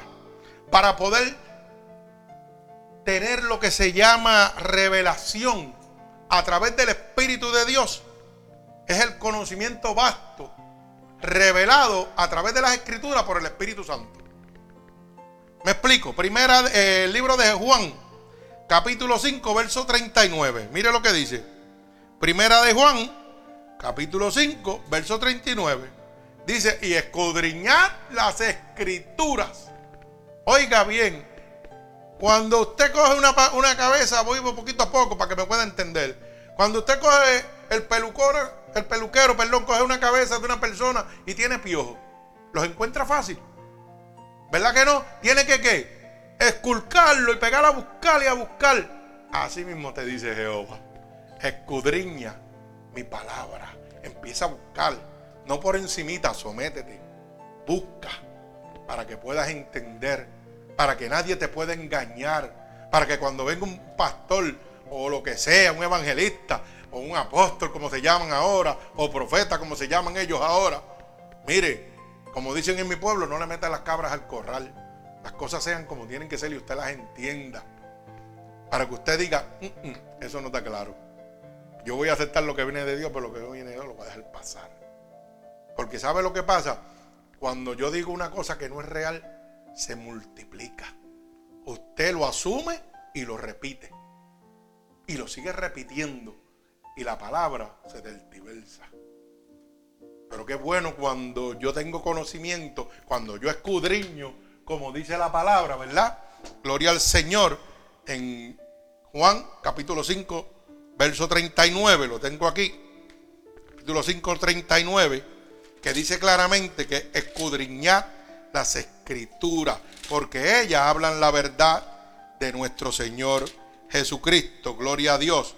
para poder tener lo que se llama revelación a través del Espíritu de Dios, es el conocimiento vasto, revelado a través de las Escrituras por el Espíritu Santo. Me explico. Primera, eh, el libro de Juan, capítulo 5, verso 39. Mire lo que dice. Primera de Juan, capítulo 5, verso 39. Dice, y escudriñad las escrituras. Oiga bien, cuando usted coge una, una cabeza, voy poquito a poco para que me pueda entender. Cuando usted coge el peluquero, el peluquero, perdón, coge una cabeza de una persona y tiene piojos, los encuentra fácil. ¿Verdad que no? Tiene que qué? Esculcarlo y pegar a buscar y a buscar. Así mismo te dice Jehová. Escudriña mi palabra. Empieza a buscar. No por encimita, sométete. Busca para que puedas entender para que nadie te pueda engañar, para que cuando venga un pastor o lo que sea, un evangelista o un apóstol como se llaman ahora, o profeta como se llaman ellos ahora, mire, como dicen en mi pueblo, no le metan las cabras al corral, las cosas sean como tienen que ser y usted las entienda, para que usted diga, mm, mm, eso no está claro. Yo voy a aceptar lo que viene de Dios, pero lo que no viene de Dios lo voy a dejar pasar. Porque ¿sabe lo que pasa? Cuando yo digo una cosa que no es real, se multiplica. Usted lo asume y lo repite. Y lo sigue repitiendo. Y la palabra se deltiversa. Pero qué bueno cuando yo tengo conocimiento, cuando yo escudriño, como dice la palabra, ¿verdad? Gloria al Señor. En Juan capítulo 5, verso 39, lo tengo aquí. Capítulo 5, 39, que dice claramente que escudriñar las escrituras, porque ellas hablan la verdad de nuestro Señor Jesucristo. Gloria a Dios.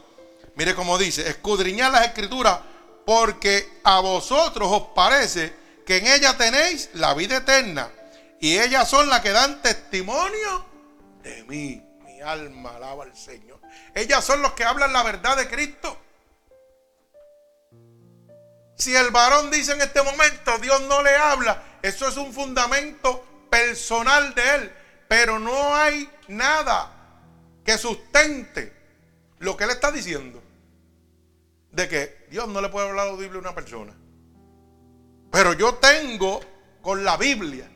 Mire cómo dice, escudriñad las escrituras, porque a vosotros os parece que en ellas tenéis la vida eterna, y ellas son las que dan testimonio de mí. Alma alaba al Señor. Ellas son los que hablan la verdad de Cristo. Si el varón dice en este momento, Dios no le habla, eso es un fundamento personal de él. Pero no hay nada que sustente lo que él está diciendo. De que Dios no le puede hablar audible a una persona. Pero yo tengo con la Biblia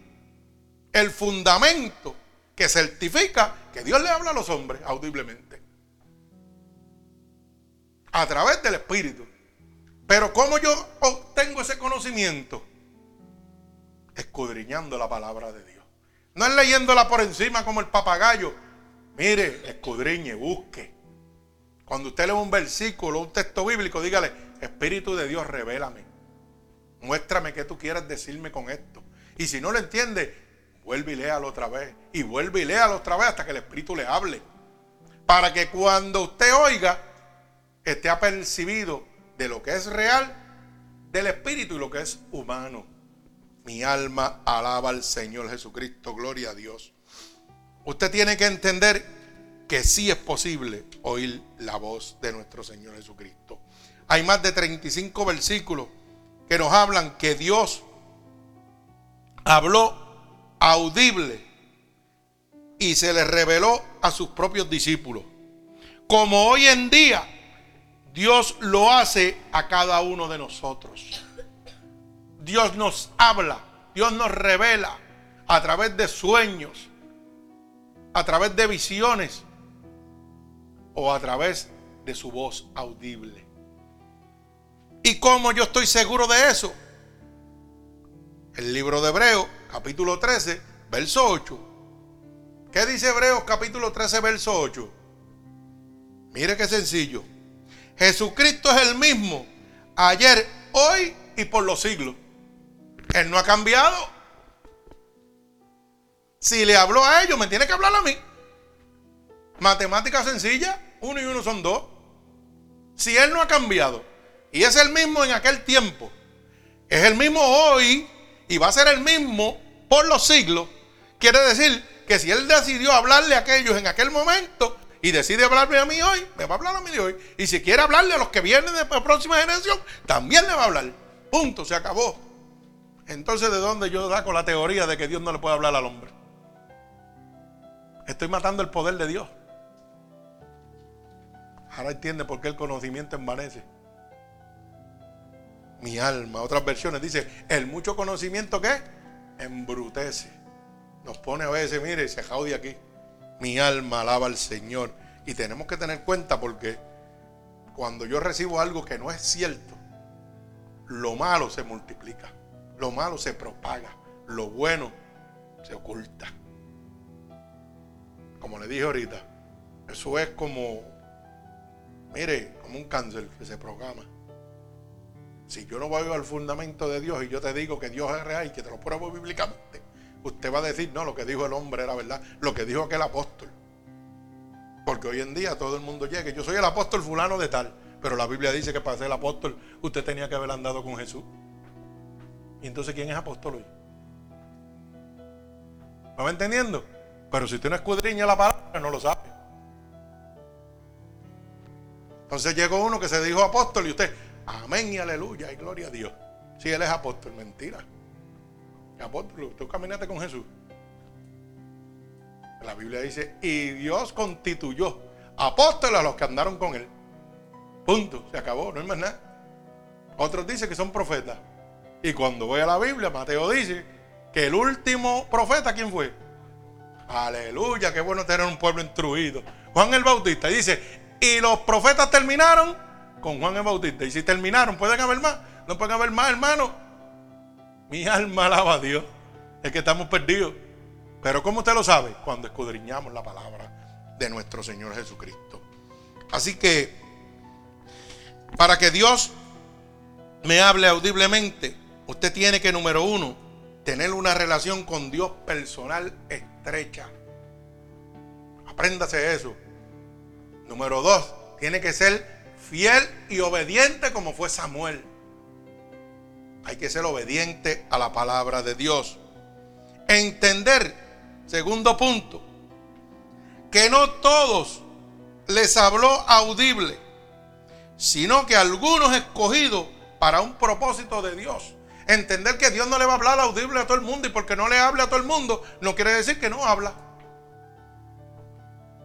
el fundamento que certifica que Dios le habla a los hombres audiblemente. A través del Espíritu. Pero ¿cómo yo obtengo ese conocimiento? escudriñando la palabra de Dios. No es leyéndola por encima como el papagayo. Mire, escudriñe, busque. Cuando usted lee un versículo, un texto bíblico, dígale, Espíritu de Dios, revélame. Muéstrame qué tú quieres decirme con esto. Y si no lo entiende, vuelve y léalo otra vez. Y vuelve y léalo otra vez hasta que el Espíritu le hable. Para que cuando usted oiga, esté apercibido de lo que es real del Espíritu y lo que es humano. Mi alma alaba al Señor Jesucristo, gloria a Dios. Usted tiene que entender que sí es posible oír la voz de nuestro Señor Jesucristo. Hay más de 35 versículos que nos hablan que Dios habló audible y se le reveló a sus propios discípulos. Como hoy en día Dios lo hace a cada uno de nosotros. Dios nos habla, Dios nos revela a través de sueños, a través de visiones o a través de su voz audible. ¿Y cómo yo estoy seguro de eso? El libro de Hebreo, capítulo 13, verso 8. ¿Qué dice Hebreos capítulo 13, verso 8? Mire qué sencillo. Jesucristo es el mismo ayer, hoy y por los siglos. Él no ha cambiado. Si le habló a ellos, me tiene que hablar a mí. Matemática sencilla, uno y uno son dos. Si Él no ha cambiado y es el mismo en aquel tiempo, es el mismo hoy y va a ser el mismo por los siglos, quiere decir que si Él decidió hablarle a aquellos en aquel momento y decide hablarme a mí hoy, me va a hablar a mí hoy. Y si quiere hablarle a los que vienen de la próxima generación, también le va a hablar. Punto, se acabó. Entonces, ¿de dónde yo saco la teoría de que Dios no le puede hablar al hombre? Estoy matando el poder de Dios. Ahora entiende por qué el conocimiento envanece. Mi alma, otras versiones dice, el mucho conocimiento que embrutece. Nos pone a veces, mire, se jaude aquí. Mi alma alaba al Señor. Y tenemos que tener cuenta porque cuando yo recibo algo que no es cierto, lo malo se multiplica, lo malo se propaga, lo bueno se oculta. Como le dije ahorita, eso es como Mire, como un cáncer que se programa. Si yo no voy al fundamento de Dios y yo te digo que Dios es real y que te lo pruebo bíblicamente, usted va a decir, no, lo que dijo el hombre era verdad, lo que dijo aquel apóstol. Porque hoy en día todo el mundo llega, yo soy el apóstol fulano de tal, pero la Biblia dice que para ser el apóstol usted tenía que haber andado con Jesús. ¿Y entonces quién es apóstol hoy? ¿Me entendiendo? Pero si usted no escudriña la palabra, no lo sabe. Entonces llegó uno que se dijo apóstol y usted, amén y aleluya y gloria a Dios. Si él es apóstol, mentira. Apóstol, tú caminaste con Jesús. La Biblia dice, y Dios constituyó apóstoles a los que andaron con él. Punto, se acabó, no hay más nada. Otros dicen que son profetas. Y cuando voy a la Biblia, Mateo dice que el último profeta, ¿quién fue? Aleluya, qué bueno tener un pueblo instruido. Juan el Bautista dice, y los profetas terminaron con Juan el Bautista. Y si terminaron, ¿pueden haber más? No pueden haber más, hermano. Mi alma alaba a Dios. Es que estamos perdidos. Pero ¿cómo usted lo sabe? Cuando escudriñamos la palabra de nuestro Señor Jesucristo. Así que, para que Dios me hable audiblemente, usted tiene que, número uno, tener una relación con Dios personal estrecha. Apréndase eso. Número dos, tiene que ser fiel y obediente como fue Samuel. Hay que ser obediente a la palabra de Dios. Entender, segundo punto, que no todos les habló audible, sino que algunos escogidos para un propósito de Dios. Entender que Dios no le va a hablar audible a todo el mundo y porque no le habla a todo el mundo, no quiere decir que no habla.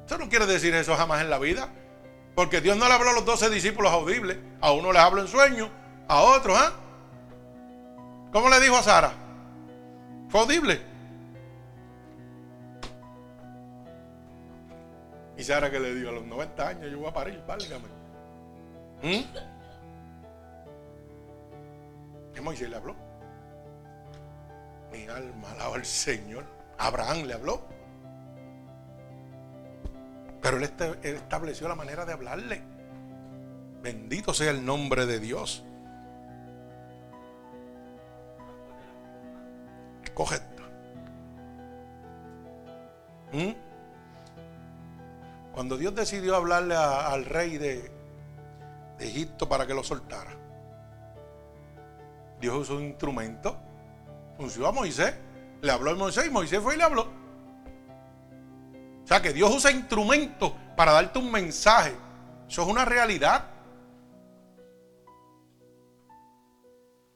Eso no quiere decir eso jamás en la vida. Porque Dios no le habló a los doce discípulos audibles. A uno les habló en sueño, a otro, ¿ah? ¿Cómo le dijo a Sara? Fue audible. Y Sara que le dijo a los 90 años, yo voy a parir, válgame. ¿Mm? ¿Qué Moisés le habló? Mi alma alaba al Señor. Abraham le habló. Pero él, estableció la manera de hablarle. Bendito sea el nombre de Dios. Coge esto. ¿Mm? Cuando Dios decidió hablarle al rey de, de Egipto para que lo soltara, Dios usó un instrumento, unció a Moisés, le habló a Moisés y Moisés fue y le habló. Sea que Dios usa instrumentos para darte un mensaje. Eso es una realidad.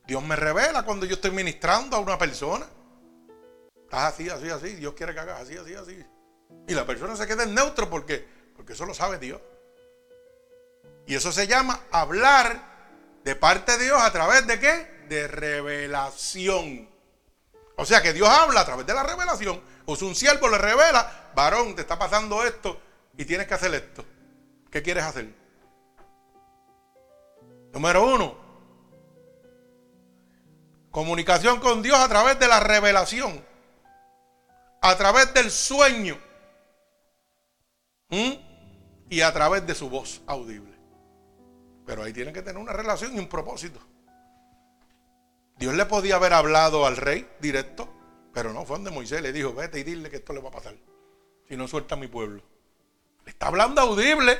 Dios me revela cuando yo estoy ministrando a una persona. Estás así, así, así. Dios quiere que hagas así, así, así. Y la persona se queda en neutro porque, porque eso lo sabe Dios. Y eso se llama hablar de parte de Dios a través de qué? De revelación. O sea que Dios habla a través de la revelación. O si un siervo le revela, varón, te está pasando esto y tienes que hacer esto. ¿Qué quieres hacer? Número uno, comunicación con Dios a través de la revelación. a través del sueño y a través de su voz audible. Pero ahí tiene que tener una relación y un propósito. Dios le podía haber hablado al rey directo, pero no, fue donde Moisés le dijo, vete y dile que esto le va a pasar. Si no suelta a mi pueblo. Le está hablando audible.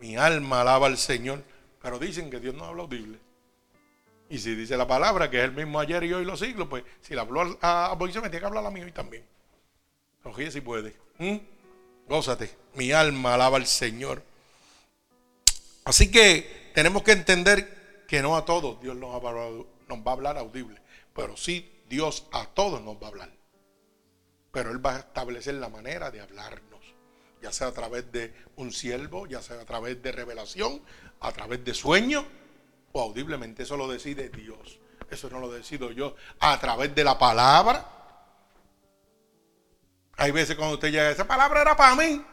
Mi alma alaba al Señor. Pero dicen que Dios no habla audible. Y si dice la palabra, que es el mismo ayer y hoy los siglos, pues si le habló a, Moisés, me tiene que hablar a mí hoy también. Oye, si puede. Gózate. Mi alma alaba al Señor. Así que tenemos que entender que no a todos Dios nos va, a hablar audible, pero sí Dios a todos nos va a hablar. Pero Él va a establecer la manera de hablarnos, ya sea a través de un siervo, ya sea a través de revelación, a través de sueños o audiblemente. Eso lo decide Dios. Eso no lo decido yo. A través de la palabra. Hay veces cuando usted llega, esa palabra era para mí.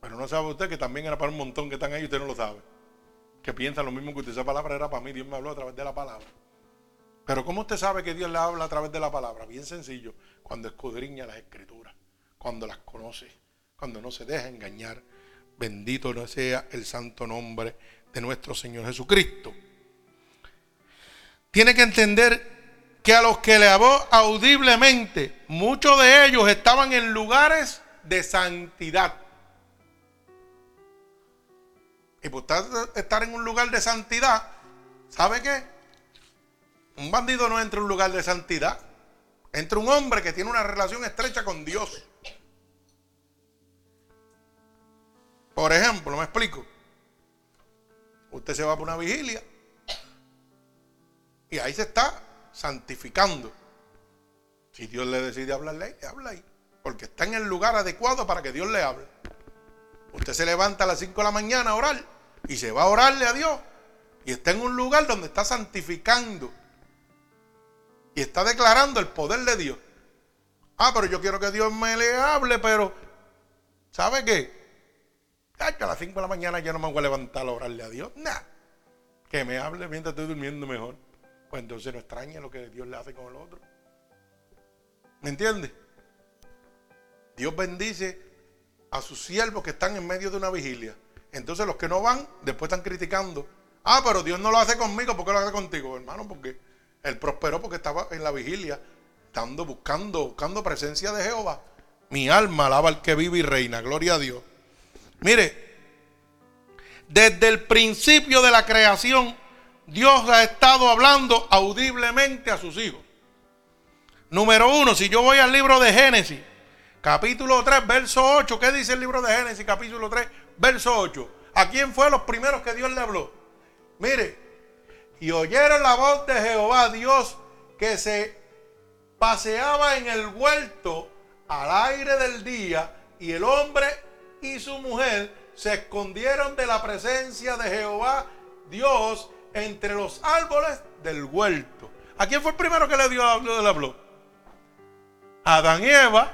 Pero no sabe usted que también era para un montón que están ahí y usted no lo sabe. Que piensa lo mismo que usted. Esa palabra era para mí. Dios me habló a través de la palabra. Pero ¿cómo usted sabe que Dios le habla a través de la palabra? Bien sencillo. Cuando escudriña las escrituras. Cuando las conoce. Cuando no se deja engañar. Bendito sea el santo nombre de nuestro Señor Jesucristo. Tiene que entender que a los que le habló audiblemente, muchos de ellos estaban en lugares de santidad. Y por estar en un lugar de santidad, ¿sabe qué? Un bandido no entra en un lugar de santidad. Entra un hombre que tiene una relación estrecha con Dios. Por ejemplo, me explico. Usted se va por una vigilia y ahí se está santificando. Si Dios le decide hablarle, habla ahí. Porque está en el lugar adecuado para que Dios le hable. Usted se levanta a las 5 de la mañana a orar y se va a orarle a Dios. Y está en un lugar donde está santificando. Y está declarando el poder de Dios. Ah, pero yo quiero que Dios me le hable, pero ¿sabe qué? a las 5 de la mañana yo no me voy a levantar a orarle a Dios. Nah. Que me hable mientras estoy durmiendo mejor. Pues entonces no extraña lo que Dios le hace con el otro. ¿Me entiende? Dios bendice a sus siervos que están en medio de una vigilia. Entonces los que no van, después están criticando. Ah, pero Dios no lo hace conmigo, ¿por qué lo hace contigo, hermano? Porque él prosperó porque estaba en la vigilia, estando buscando, buscando presencia de Jehová. Mi alma alaba al que vive y reina, gloria a Dios. Mire, desde el principio de la creación, Dios ha estado hablando audiblemente a sus hijos. Número uno, si yo voy al libro de Génesis, capítulo 3, verso 8, ¿qué dice el libro de Génesis, capítulo 3, verso 8? ¿A quién fue los primeros que Dios le habló? Mire, y oyeron la voz de Jehová Dios que se paseaba en el huerto al aire del día y el hombre y su mujer se escondieron de la presencia de Jehová Dios entre los árboles del huerto. ¿A quién fue el primero que le dio le habló? Adán y Eva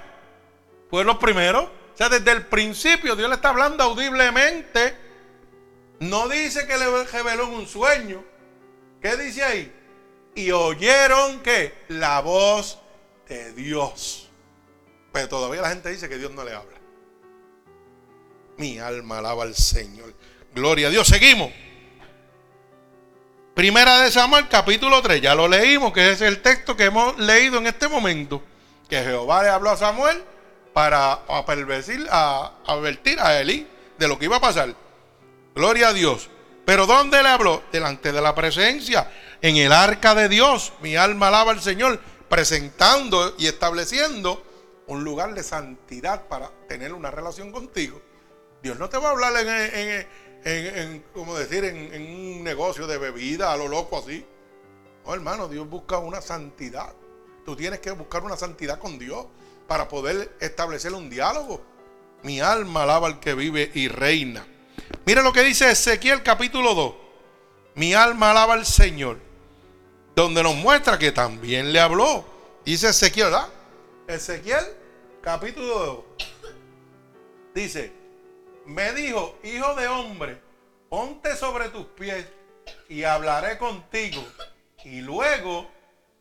fueron los primeros. Desde el principio Dios le está hablando audiblemente. No dice que le reveló en un sueño. ¿Qué dice ahí? Y oyeron que la voz de Dios. Pero todavía la gente dice que Dios no le habla. Mi alma alaba al Señor. Gloria a Dios. Seguimos. Primera de Samuel, capítulo 3. Ya lo leímos, que es el texto que hemos leído en este momento. Que Jehová le habló a Samuel para a, advertir a Elí de lo que iba a pasar. Gloria a Dios. Pero ¿dónde le habló? Delante de la presencia, en el arca de Dios. Mi alma alaba al Señor, presentando y estableciendo un lugar de santidad para tener una relación contigo. Dios no te va a hablar en, como decir, en, un negocio de bebida a lo loco así. No, hermano, Dios busca una santidad. Tú tienes que buscar una santidad con Dios para poder establecer un diálogo. Mi alma alaba al que vive y reina. Mira lo que dice Ezequiel capítulo 2. Mi alma alaba al Señor. Donde nos muestra que también le habló. Dice Ezequiel, ¿verdad? Ezequiel capítulo 2. Dice, me dijo, hijo de hombre, ponte sobre tus pies y hablaré contigo. Y luego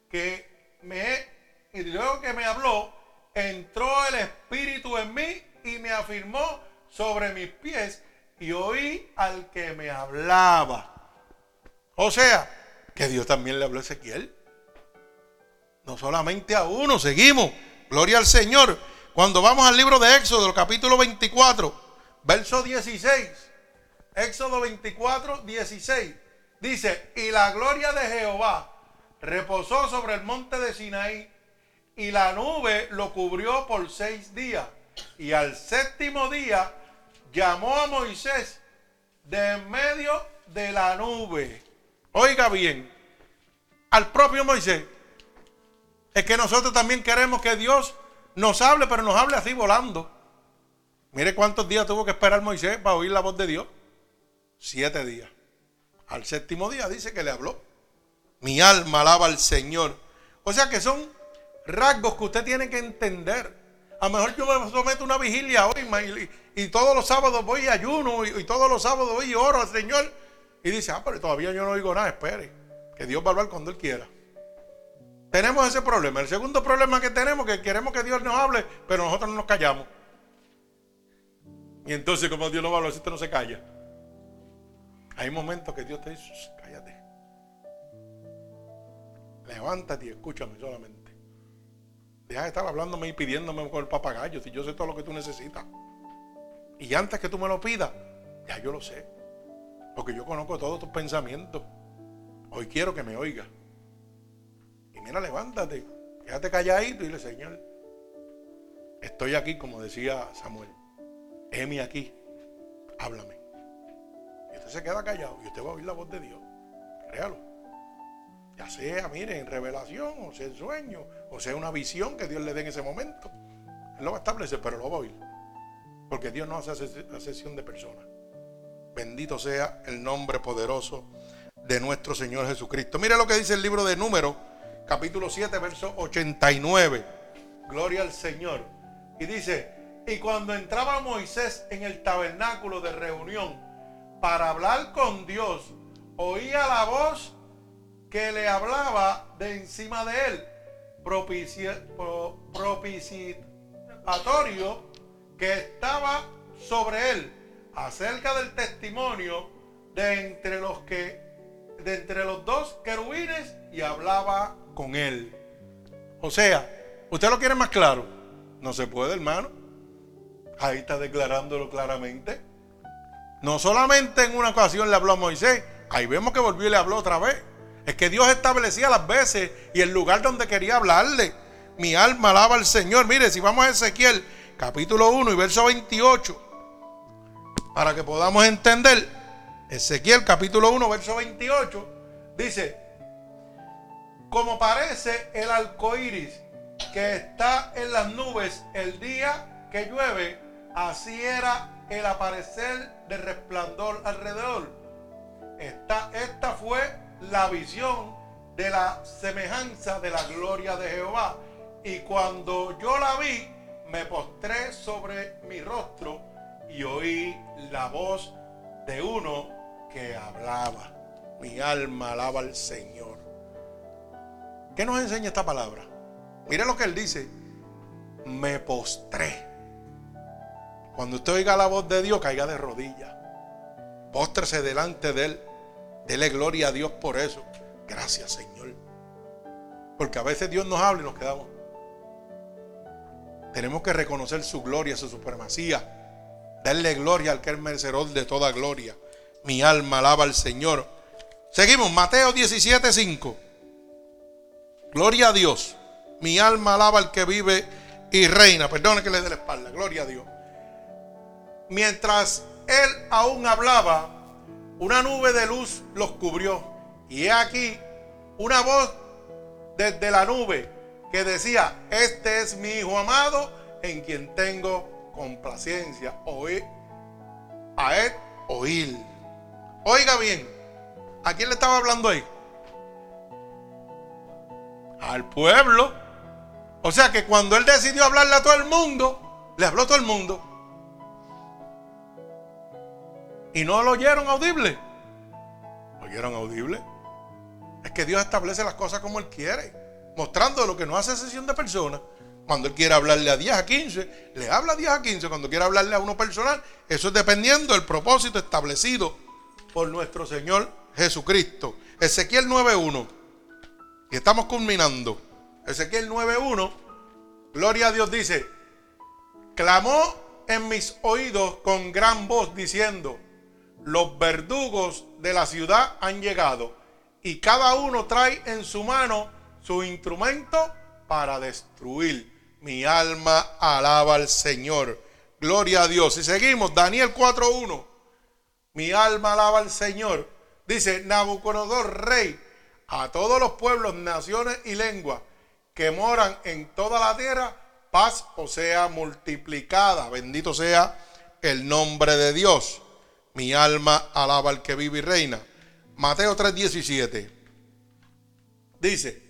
que me y luego que me habló, entró el Espíritu en mí y me afirmó sobre mis pies y oí al que me hablaba. O sea, que Dios también le habló a Ezequiel. No solamente a uno, seguimos. Gloria al Señor. Cuando vamos al libro de Éxodo, capítulo 24, verso 16. Éxodo 24, 16. Dice, y la gloria de Jehová reposó sobre el monte de Sinaí y la nube lo cubrió por seis días. Y al séptimo día llamó a Moisés de en medio de la nube. Oiga bien, al propio Moisés. Es que nosotros también queremos que Dios nos hable, pero nos hable así volando. Mire cuántos días tuvo que esperar Moisés para oír la voz de Dios. Siete días. Al séptimo día dice que le habló. Mi alma alaba al Señor. O sea que son rasgos que usted tiene que entender. A lo mejor yo me someto una vigilia hoy y, todos los sábados voy y ayuno y, todos los sábados voy y oro al Señor. Y dice, ah, pero todavía yo no oigo nada, espere. Que Dios va a hablar cuando Él quiera. Tenemos ese problema. El segundo problema que tenemos es que queremos que Dios nos hable, pero nosotros no nos callamos. Y entonces, como Dios no va a hablar, si usted no se calla. Hay momentos que Dios te dice, cállate. Levántate y escúchame solamente. Deja de estar hablándome y pidiéndome con el papagayo, si yo sé todo lo que tú necesitas. Y antes que tú me lo pidas, ya yo lo sé. Porque yo conozco todos tus pensamientos. Hoy quiero que me oiga mira, levántate, quédate calladito y dile, Señor, estoy aquí, como decía Samuel. Heme aquí, háblame. Y usted se queda callado y usted va a oír la voz de Dios. Créalo. Ya sea, mire, en revelación, o sea en sueño, o sea una visión que Dios le dé en ese momento. Él lo va a establecer, pero lo va a oír. Porque Dios no hace sesión de personas. Bendito sea el nombre poderoso de nuestro Señor Jesucristo. Mire lo que dice el libro de Números capítulo 7, verso 89. Gloria al Señor. Y dice, y cuando entraba Moisés en el tabernáculo de reunión para hablar con Dios, oía la voz que le hablaba de encima de él, propiciatorio que estaba sobre él, acerca del testimonio de entre los que de entre los dos querubines y hablaba con él. O sea, ¿usted lo quiere más claro? No se puede, hermano. Ahí está declarándolo claramente. No solamente en una ocasión le habló a Moisés, ahí vemos que volvió y le habló otra vez. Es que Dios establecía las veces y el lugar donde quería hablarle. Mi alma alaba al Señor. Mire, si vamos a Ezequiel, capítulo 1 y verso 28, para que podamos entender, Ezequiel capítulo 1, verso 28, dice, como parece el arco iris que está en las nubes el día que llueve, así era el aparecer del resplandor alrededor. Esta, esta fue la visión de la semejanza de la gloria de Jehová. Y cuando yo la vi, me postré sobre mi rostro y oí la voz de uno que hablaba. Mi alma alaba al Señor. ¿Qué nos enseña esta palabra? Mire lo que él dice. Me postré. Cuando usted oiga la voz de Dios, caiga de rodillas. Póstrese delante de Él. Dele gloria a Dios por eso. Gracias, Señor. Porque a veces Dios nos habla y nos quedamos. Tenemos que reconocer su gloria, su supremacía. Darle gloria al que es merecedor de toda gloria. Mi alma alaba al Señor. Seguimos, Mateo 17, 5. Gloria a Dios. Mi alma alaba al que vive y reina. Perdone que le dé la espalda. Gloria a Dios. Mientras él aún hablaba, una nube de luz los cubrió. Y he aquí una voz desde la nube que decía, este es mi hijo amado en quien tengo complacencia. Oír, a él oír. Oiga bien, ¿a quién le estaba hablando ahí? al pueblo. O sea que cuando él decidió hablarle a todo el mundo, le habló a todo el mundo. Y no lo oyeron audible. ¿Lo oyeron audible? Es que Dios establece las cosas como Él quiere. mostrando lo que no hace sesión de personas. Cuando él quiere hablarle a 10 a 15, le habla a 10 a 15. Cuando quiere hablarle a uno personal, eso es dependiendo del propósito establecido por nuestro Señor Jesucristo. Ezequiel 9.1. Y estamos culminando. Ezequiel 9.1. Gloria a Dios dice, clamó en mis oídos con gran voz diciendo, los verdugos de la ciudad han llegado y cada uno trae en su mano su instrumento para destruir. Mi alma alaba al Señor. Gloria a Dios. Y seguimos, Daniel 4.1. Mi alma alaba al Señor. Dice Nabucodonosor, rey, a todos los pueblos, naciones y lenguas que moran en toda la tierra, paz o sea multiplicada. Bendito sea el nombre de Dios. Mi alma alaba al que vive y reina. Mateo 3:17. Dice,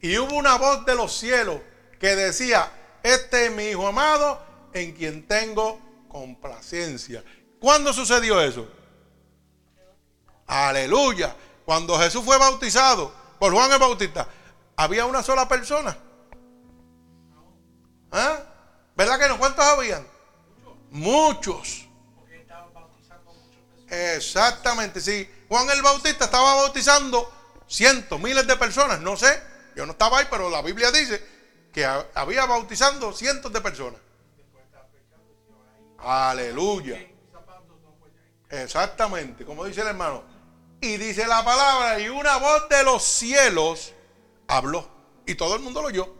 y hubo una voz de los cielos que decía, este es mi Hijo amado en quien tengo complacencia. ¿Cuándo sucedió eso? Aleluya. Cuando Jesús fue bautizado por Juan el Bautista, había una sola persona. ¿Ah? ¿Verdad que no? ¿Cuántos habían? Muchos. Exactamente, sí. Juan el Bautista estaba bautizando cientos, miles de personas, no sé, yo no estaba ahí, pero la Biblia dice que había bautizando cientos de personas. Aleluya. Exactamente, como dice el hermano. Y dice la palabra, y una voz de los cielos habló. Y todo el mundo lo oyó.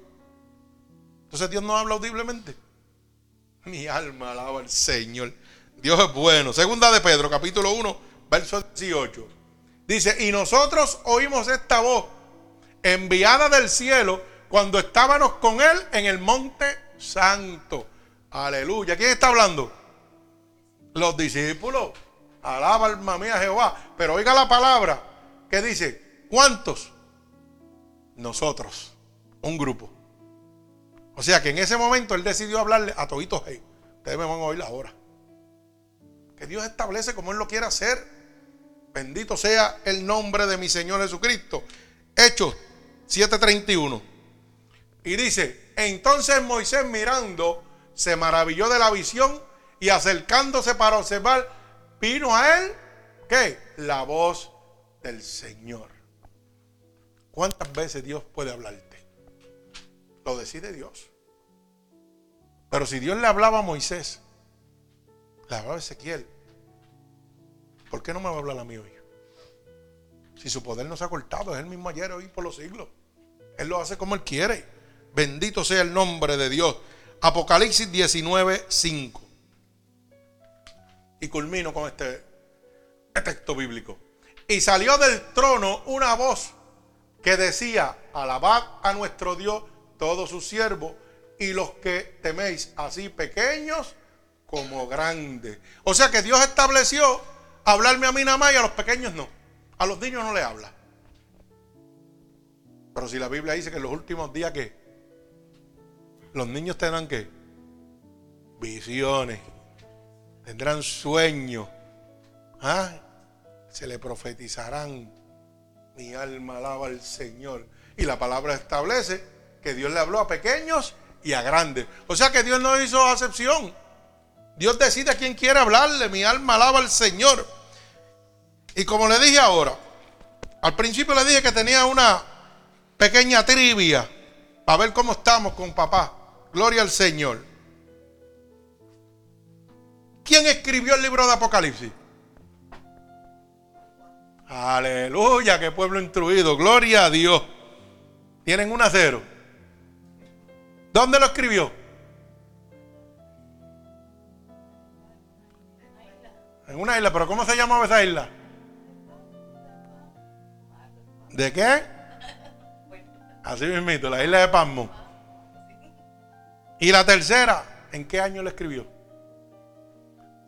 Entonces Dios no habla audiblemente. Mi alma alaba al Señor. Dios es bueno. Segunda de Pedro, capítulo 1, verso 18. Dice, y nosotros oímos esta voz enviada del cielo cuando estábamos con él en el monte santo. Aleluya. ¿Quién está hablando? Los discípulos. Alaba alma mía Jehová. Pero oiga la palabra que dice, ¿cuántos? Nosotros. Un grupo. O sea que en ese momento él decidió hablarle a toditos. Hey, ustedes me van a oír ahora que Dios establece como Él lo quiere hacer. Bendito sea el nombre de mi Señor Jesucristo. Hechos 7:31. Y dice, entonces Moisés mirando, se maravilló de la visión y acercándose para observar, vino a él, ¿qué? La voz del Señor. ¿Cuántas veces Dios puede hablarte? Lo decide Dios. Pero si Dios le hablaba a Moisés, le a Ezequiel. ¿Por qué no me va a hablar a mí hoy? Si su poder no se ha cortado, es el mismo ayer, hoy, por los siglos. Él lo hace como Él quiere. Bendito sea el nombre de Dios. Apocalipsis 19, 5. Y culmino con este, este texto bíblico. Y salió del trono una voz que decía, alabad a nuestro Dios todos sus siervos y los que teméis así pequeños como grande. O sea que Dios estableció hablarme a mí nada más y a los pequeños no. A los niños no le habla. Pero si la Biblia dice que en los últimos días que los niños tendrán que visiones, tendrán sueños, ¿ah? se le profetizarán. Mi alma alaba al Señor. Y la palabra establece que Dios le habló a pequeños y a grandes. O sea que Dios no hizo acepción. Dios decide a quién quiere hablarle. Mi alma alaba al Señor. Y como le dije ahora, al principio le dije que tenía una pequeña trivia para ver cómo estamos con papá. Gloria al Señor. ¿Quién escribió el libro de Apocalipsis? Aleluya, qué pueblo instruido. Gloria a Dios. Tienen un acero. ¿Dónde lo escribió? En una isla, pero ¿cómo se llamaba esa isla? ¿De qué? Así mismito, la isla de Pasmo. Y la tercera, ¿en qué año le escribió?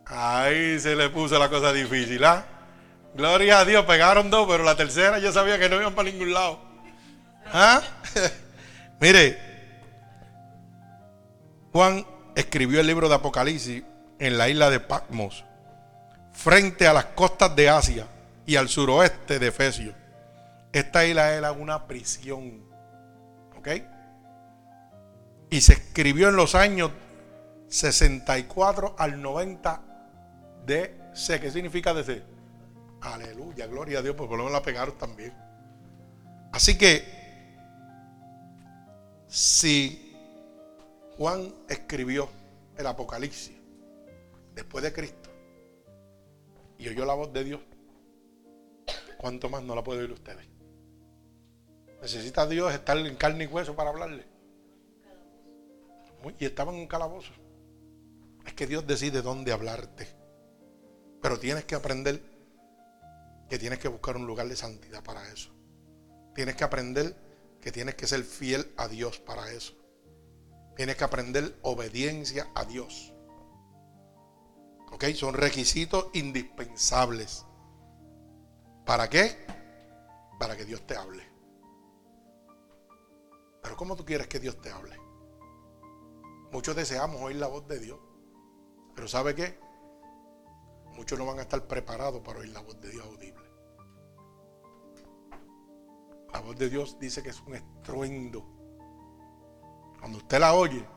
Ahí se le puso la cosa difícil, ¿ah? Gloria a Dios, pegaron dos, pero la tercera yo sabía que no iban para ningún lado. ¿Ah? Mire, Juan escribió el libro de Apocalipsis en la isla de Patmos frente a las costas de Asia y al suroeste de Efesio. Esta isla era una prisión. ¿Ok? Y se escribió en los años 64 al 90 DC. ¿Qué significa DC? Aleluya, gloria a Dios, pues por lo la pegaron también. Así que, si Juan escribió el Apocalipsis después de Cristo y oyó la voz de Dios, ¿cuánto más no la puede oír ustedes? ¿Necesita Dios estar en carne y hueso para hablarle? Y estaban en un calabozo. Es que Dios decide dónde hablarte. Pero tienes que aprender que tienes que buscar un lugar de santidad para eso. Tienes que aprender que tienes que ser fiel a Dios para eso. Tienes que aprender obediencia a Dios. ¿Ok? Son requisitos indispensables. ¿Para qué? Para que Dios te hable. Pero ¿cómo tú quieres que Dios te hable? Muchos deseamos oír la voz de Dios. Pero ¿sabe qué? Muchos no van a estar preparados para oír la voz de Dios audible. La voz de Dios dice que es un estruendo. Cuando usted la oye,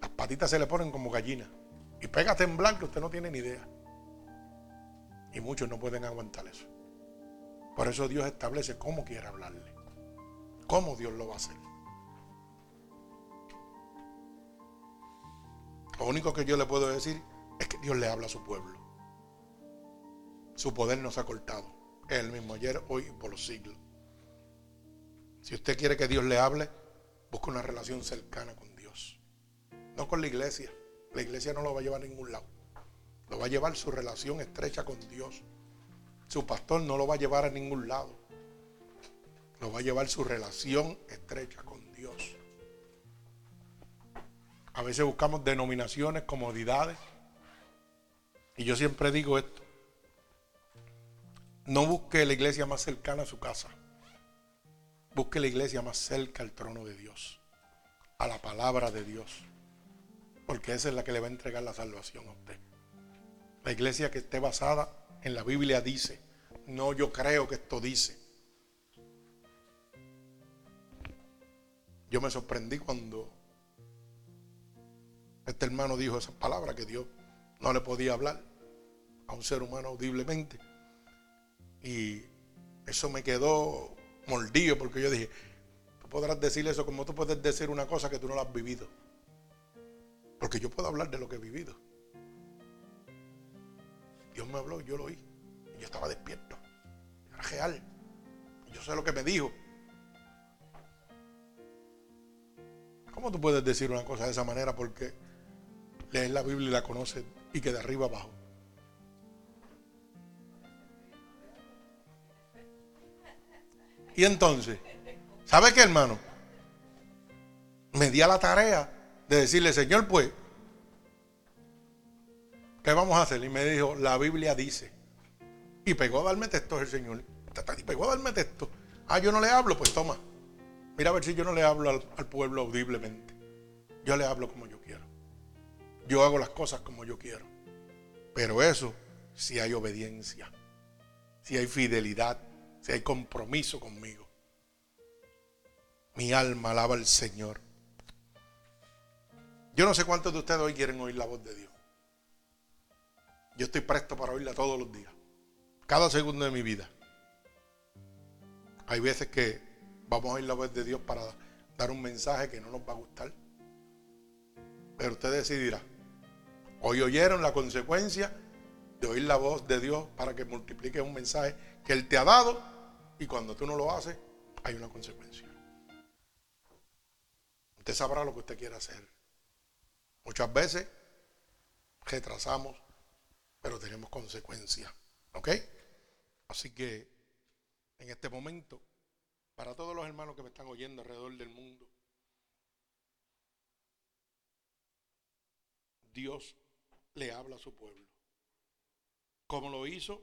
las patitas se le ponen como gallinas. Y pega a temblar que usted no tiene ni idea. Y muchos no pueden aguantar eso. Por eso Dios establece cómo quiere hablarle. Cómo Dios lo va a hacer. Lo único que yo le puedo decir es que Dios le habla a su pueblo. Su poder no se ha cortado. Es el mismo ayer, hoy y por los siglos. Si usted quiere que Dios le hable, busque una relación cercana con Dios. No con la iglesia. La iglesia no lo va a llevar a ningún lado. Lo va a llevar su relación estrecha con Dios. Su pastor no lo va a llevar a ningún lado. Lo va a llevar su relación estrecha con Dios. A veces buscamos denominaciones, comodidades. Y yo siempre digo esto. No busque la iglesia más cercana a su casa. Busque la iglesia más cerca al trono de Dios, a la palabra de Dios, porque esa es la que le va a entregar la salvación a usted. La iglesia que esté basada en la Biblia dice, no yo creo que esto dice. Yo me sorprendí cuando este hermano dijo esas palabras que Dios no le podía hablar a un ser humano audiblemente. Y eso me quedó mordido porque yo dije, tú podrás decir eso como tú puedes decir una cosa que tú no la has vivido. Porque yo puedo hablar de lo que he vivido. Dios me habló yo lo oí. Yo estaba despierto. Era real. Yo sé lo que me dijo. ¿Cómo tú puedes decir una cosa de esa manera? Porque lees la Biblia y la conoces y que de arriba abajo. Y entonces, ¿sabe qué, hermano? Me di a la tarea de decirle, Señor, pues, ¿qué vamos a hacer? Y me dijo, la Biblia dice. Y pegó a darme texto el Señor. Y pegó a darme texto. Ah, yo no le hablo, pues toma. Mira a ver si yo no le hablo al, al pueblo audiblemente. Yo le hablo como yo quiero. Yo hago las cosas como yo quiero. Pero eso, si hay obediencia, si hay fidelidad, si hay compromiso conmigo. Mi alma alaba al Señor. Yo no sé cuántos de ustedes hoy quieren oír la voz de Dios. Yo estoy presto para oírla todos los días. Cada segundo de mi vida. Hay veces que vamos a oír la voz de Dios para dar un mensaje que no nos va a gustar. Pero usted decidirá. Hoy oyeron la consecuencia de oír la voz de Dios para que multiplique un mensaje que Él te ha dado y cuando tú no lo haces, hay una consecuencia. Usted sabrá lo que usted quiere hacer. Muchas veces retrasamos, pero tenemos consecuencias. ¿Ok? Así que en este momento, para todos los hermanos que me están oyendo alrededor del mundo, Dios le habla a su pueblo. Como lo hizo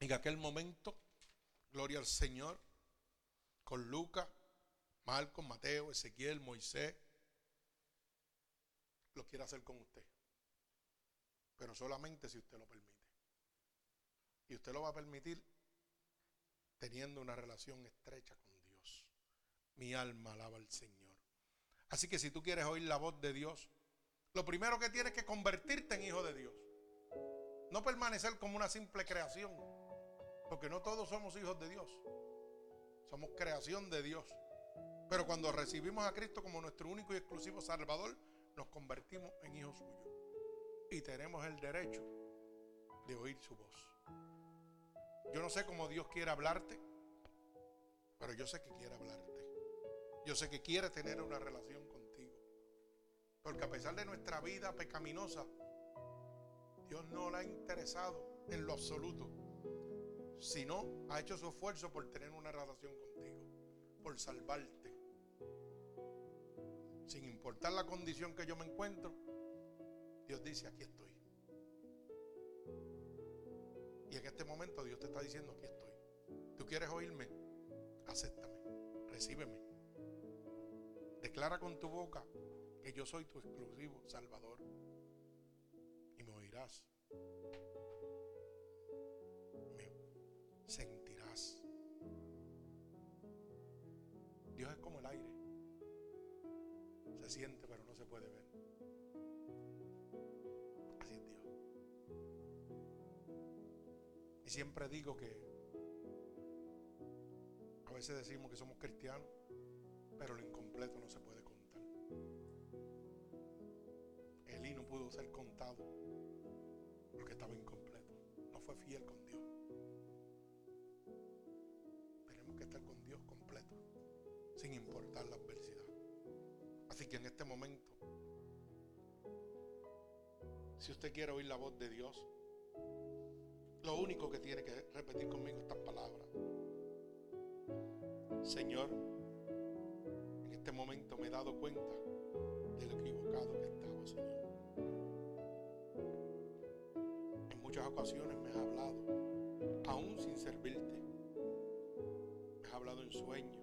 en aquel momento, gloria al Señor, con Lucas, Marcos, Mateo, Ezequiel, Moisés, lo quiere hacer con usted. Pero solamente si usted lo permite. Y usted lo va a permitir teniendo una relación estrecha con Dios. Mi alma alaba al Señor. Así que si tú quieres oír la voz de Dios, lo primero que tienes que convertirte en hijo de Dios. No permanecer como una simple creación. Porque no todos somos hijos de Dios. Somos creación de Dios. Pero cuando recibimos a Cristo como nuestro único y exclusivo Salvador, nos convertimos en hijos suyos. Y tenemos el derecho de oír su voz. Yo no sé cómo Dios quiere hablarte, pero yo sé que quiere hablarte. Yo sé que quiere tener una relación contigo. Porque a pesar de nuestra vida pecaminosa, Dios no le ha interesado en lo absoluto, sino ha hecho su esfuerzo por tener una relación contigo, por salvarte. Sin importar la condición que yo me encuentro, Dios dice, aquí estoy. Y en este momento Dios te está diciendo, aquí estoy. ¿Tú quieres oírme? Acéptame, recíbeme. Declara con tu boca que yo soy tu exclusivo Salvador. Y me oirás. Me sentirás. Dios es como el aire. Se siente pero no se puede ver. Así es Dios. Y siempre digo que a veces decimos que somos cristianos, pero lo incompleto no se puede contar. Elí no pudo ser contado porque estaba incompleto. No fue fiel con Dios. Tenemos que estar con Dios completo, sin importar la adversidad. Así que en este momento, si usted quiere oír la voz de Dios, lo único que tiene que repetir conmigo estas palabras. Señor, en este momento me he dado cuenta de lo equivocado que estaba, Señor. En muchas ocasiones me has hablado, aún sin servirte. Me has hablado en sueños,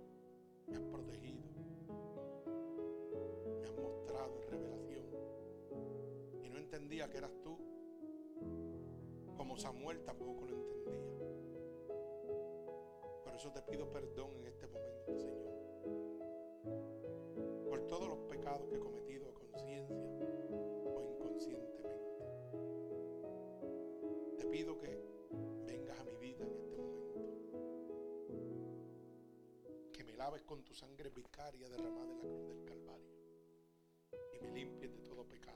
me has protegido, entendía que eras tú. Como Samuel tampoco lo entendía. Por eso te pido perdón en este momento, Señor por todos los pecados que he cometido a conciencia o inconscientemente. Te pido que vengas a mi vida en este momento. Que me laves con tu sangre vicaria derramada en la cruz del Calvario. Y me limpies de todo pecado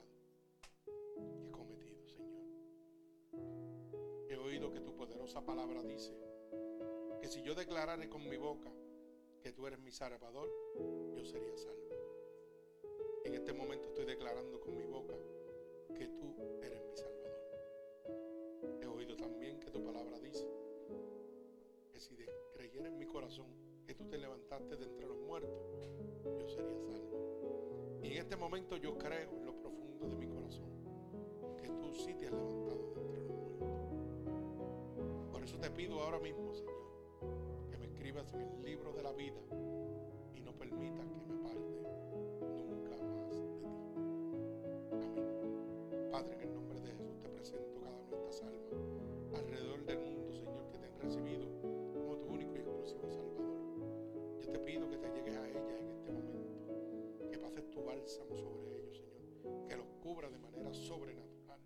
Que tu poderosa palabra dice que si yo declarare con mi boca que tú eres mi salvador, yo sería salvo. En este momento estoy declarando con mi boca que tú eres mi Salvador. He oído también que tu palabra dice que si creyera en mi corazón que tú te levantaste de entre los muertos, yo sería salvo. Y en este momento yo creo en lo profundo de mi corazón que tú sí te has levantado eso te pido ahora mismo, Señor, que me escribas en el libro de la vida y no permitas que me aparte Padre, en el nombre de Jesús te presento cada una de estas almas alrededor del mundo, Señor, que te han recibido como tu único y exclusivo Salvador. Yo te pido que te llegues a ellas en este momento, que pases tu bálsamo sobre ellos, Señor, que los cubra de manera sobrenatural,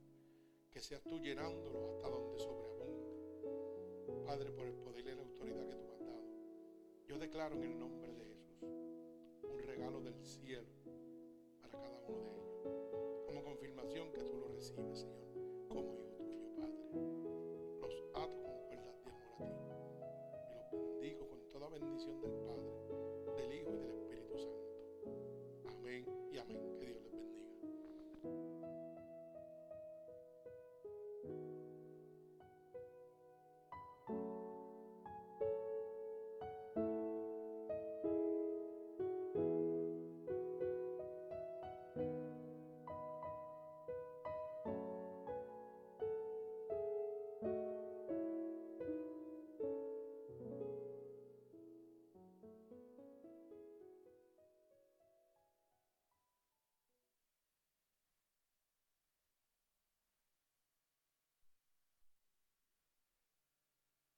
que seas tú llenándolos hasta donde sobreabunde. Padre, por el poder y la autoridad que tú has dado, yo declaro en el nombre de Jesús un regalo del cielo para cada uno de ellos como confirmación que tú lo recibes, Señor.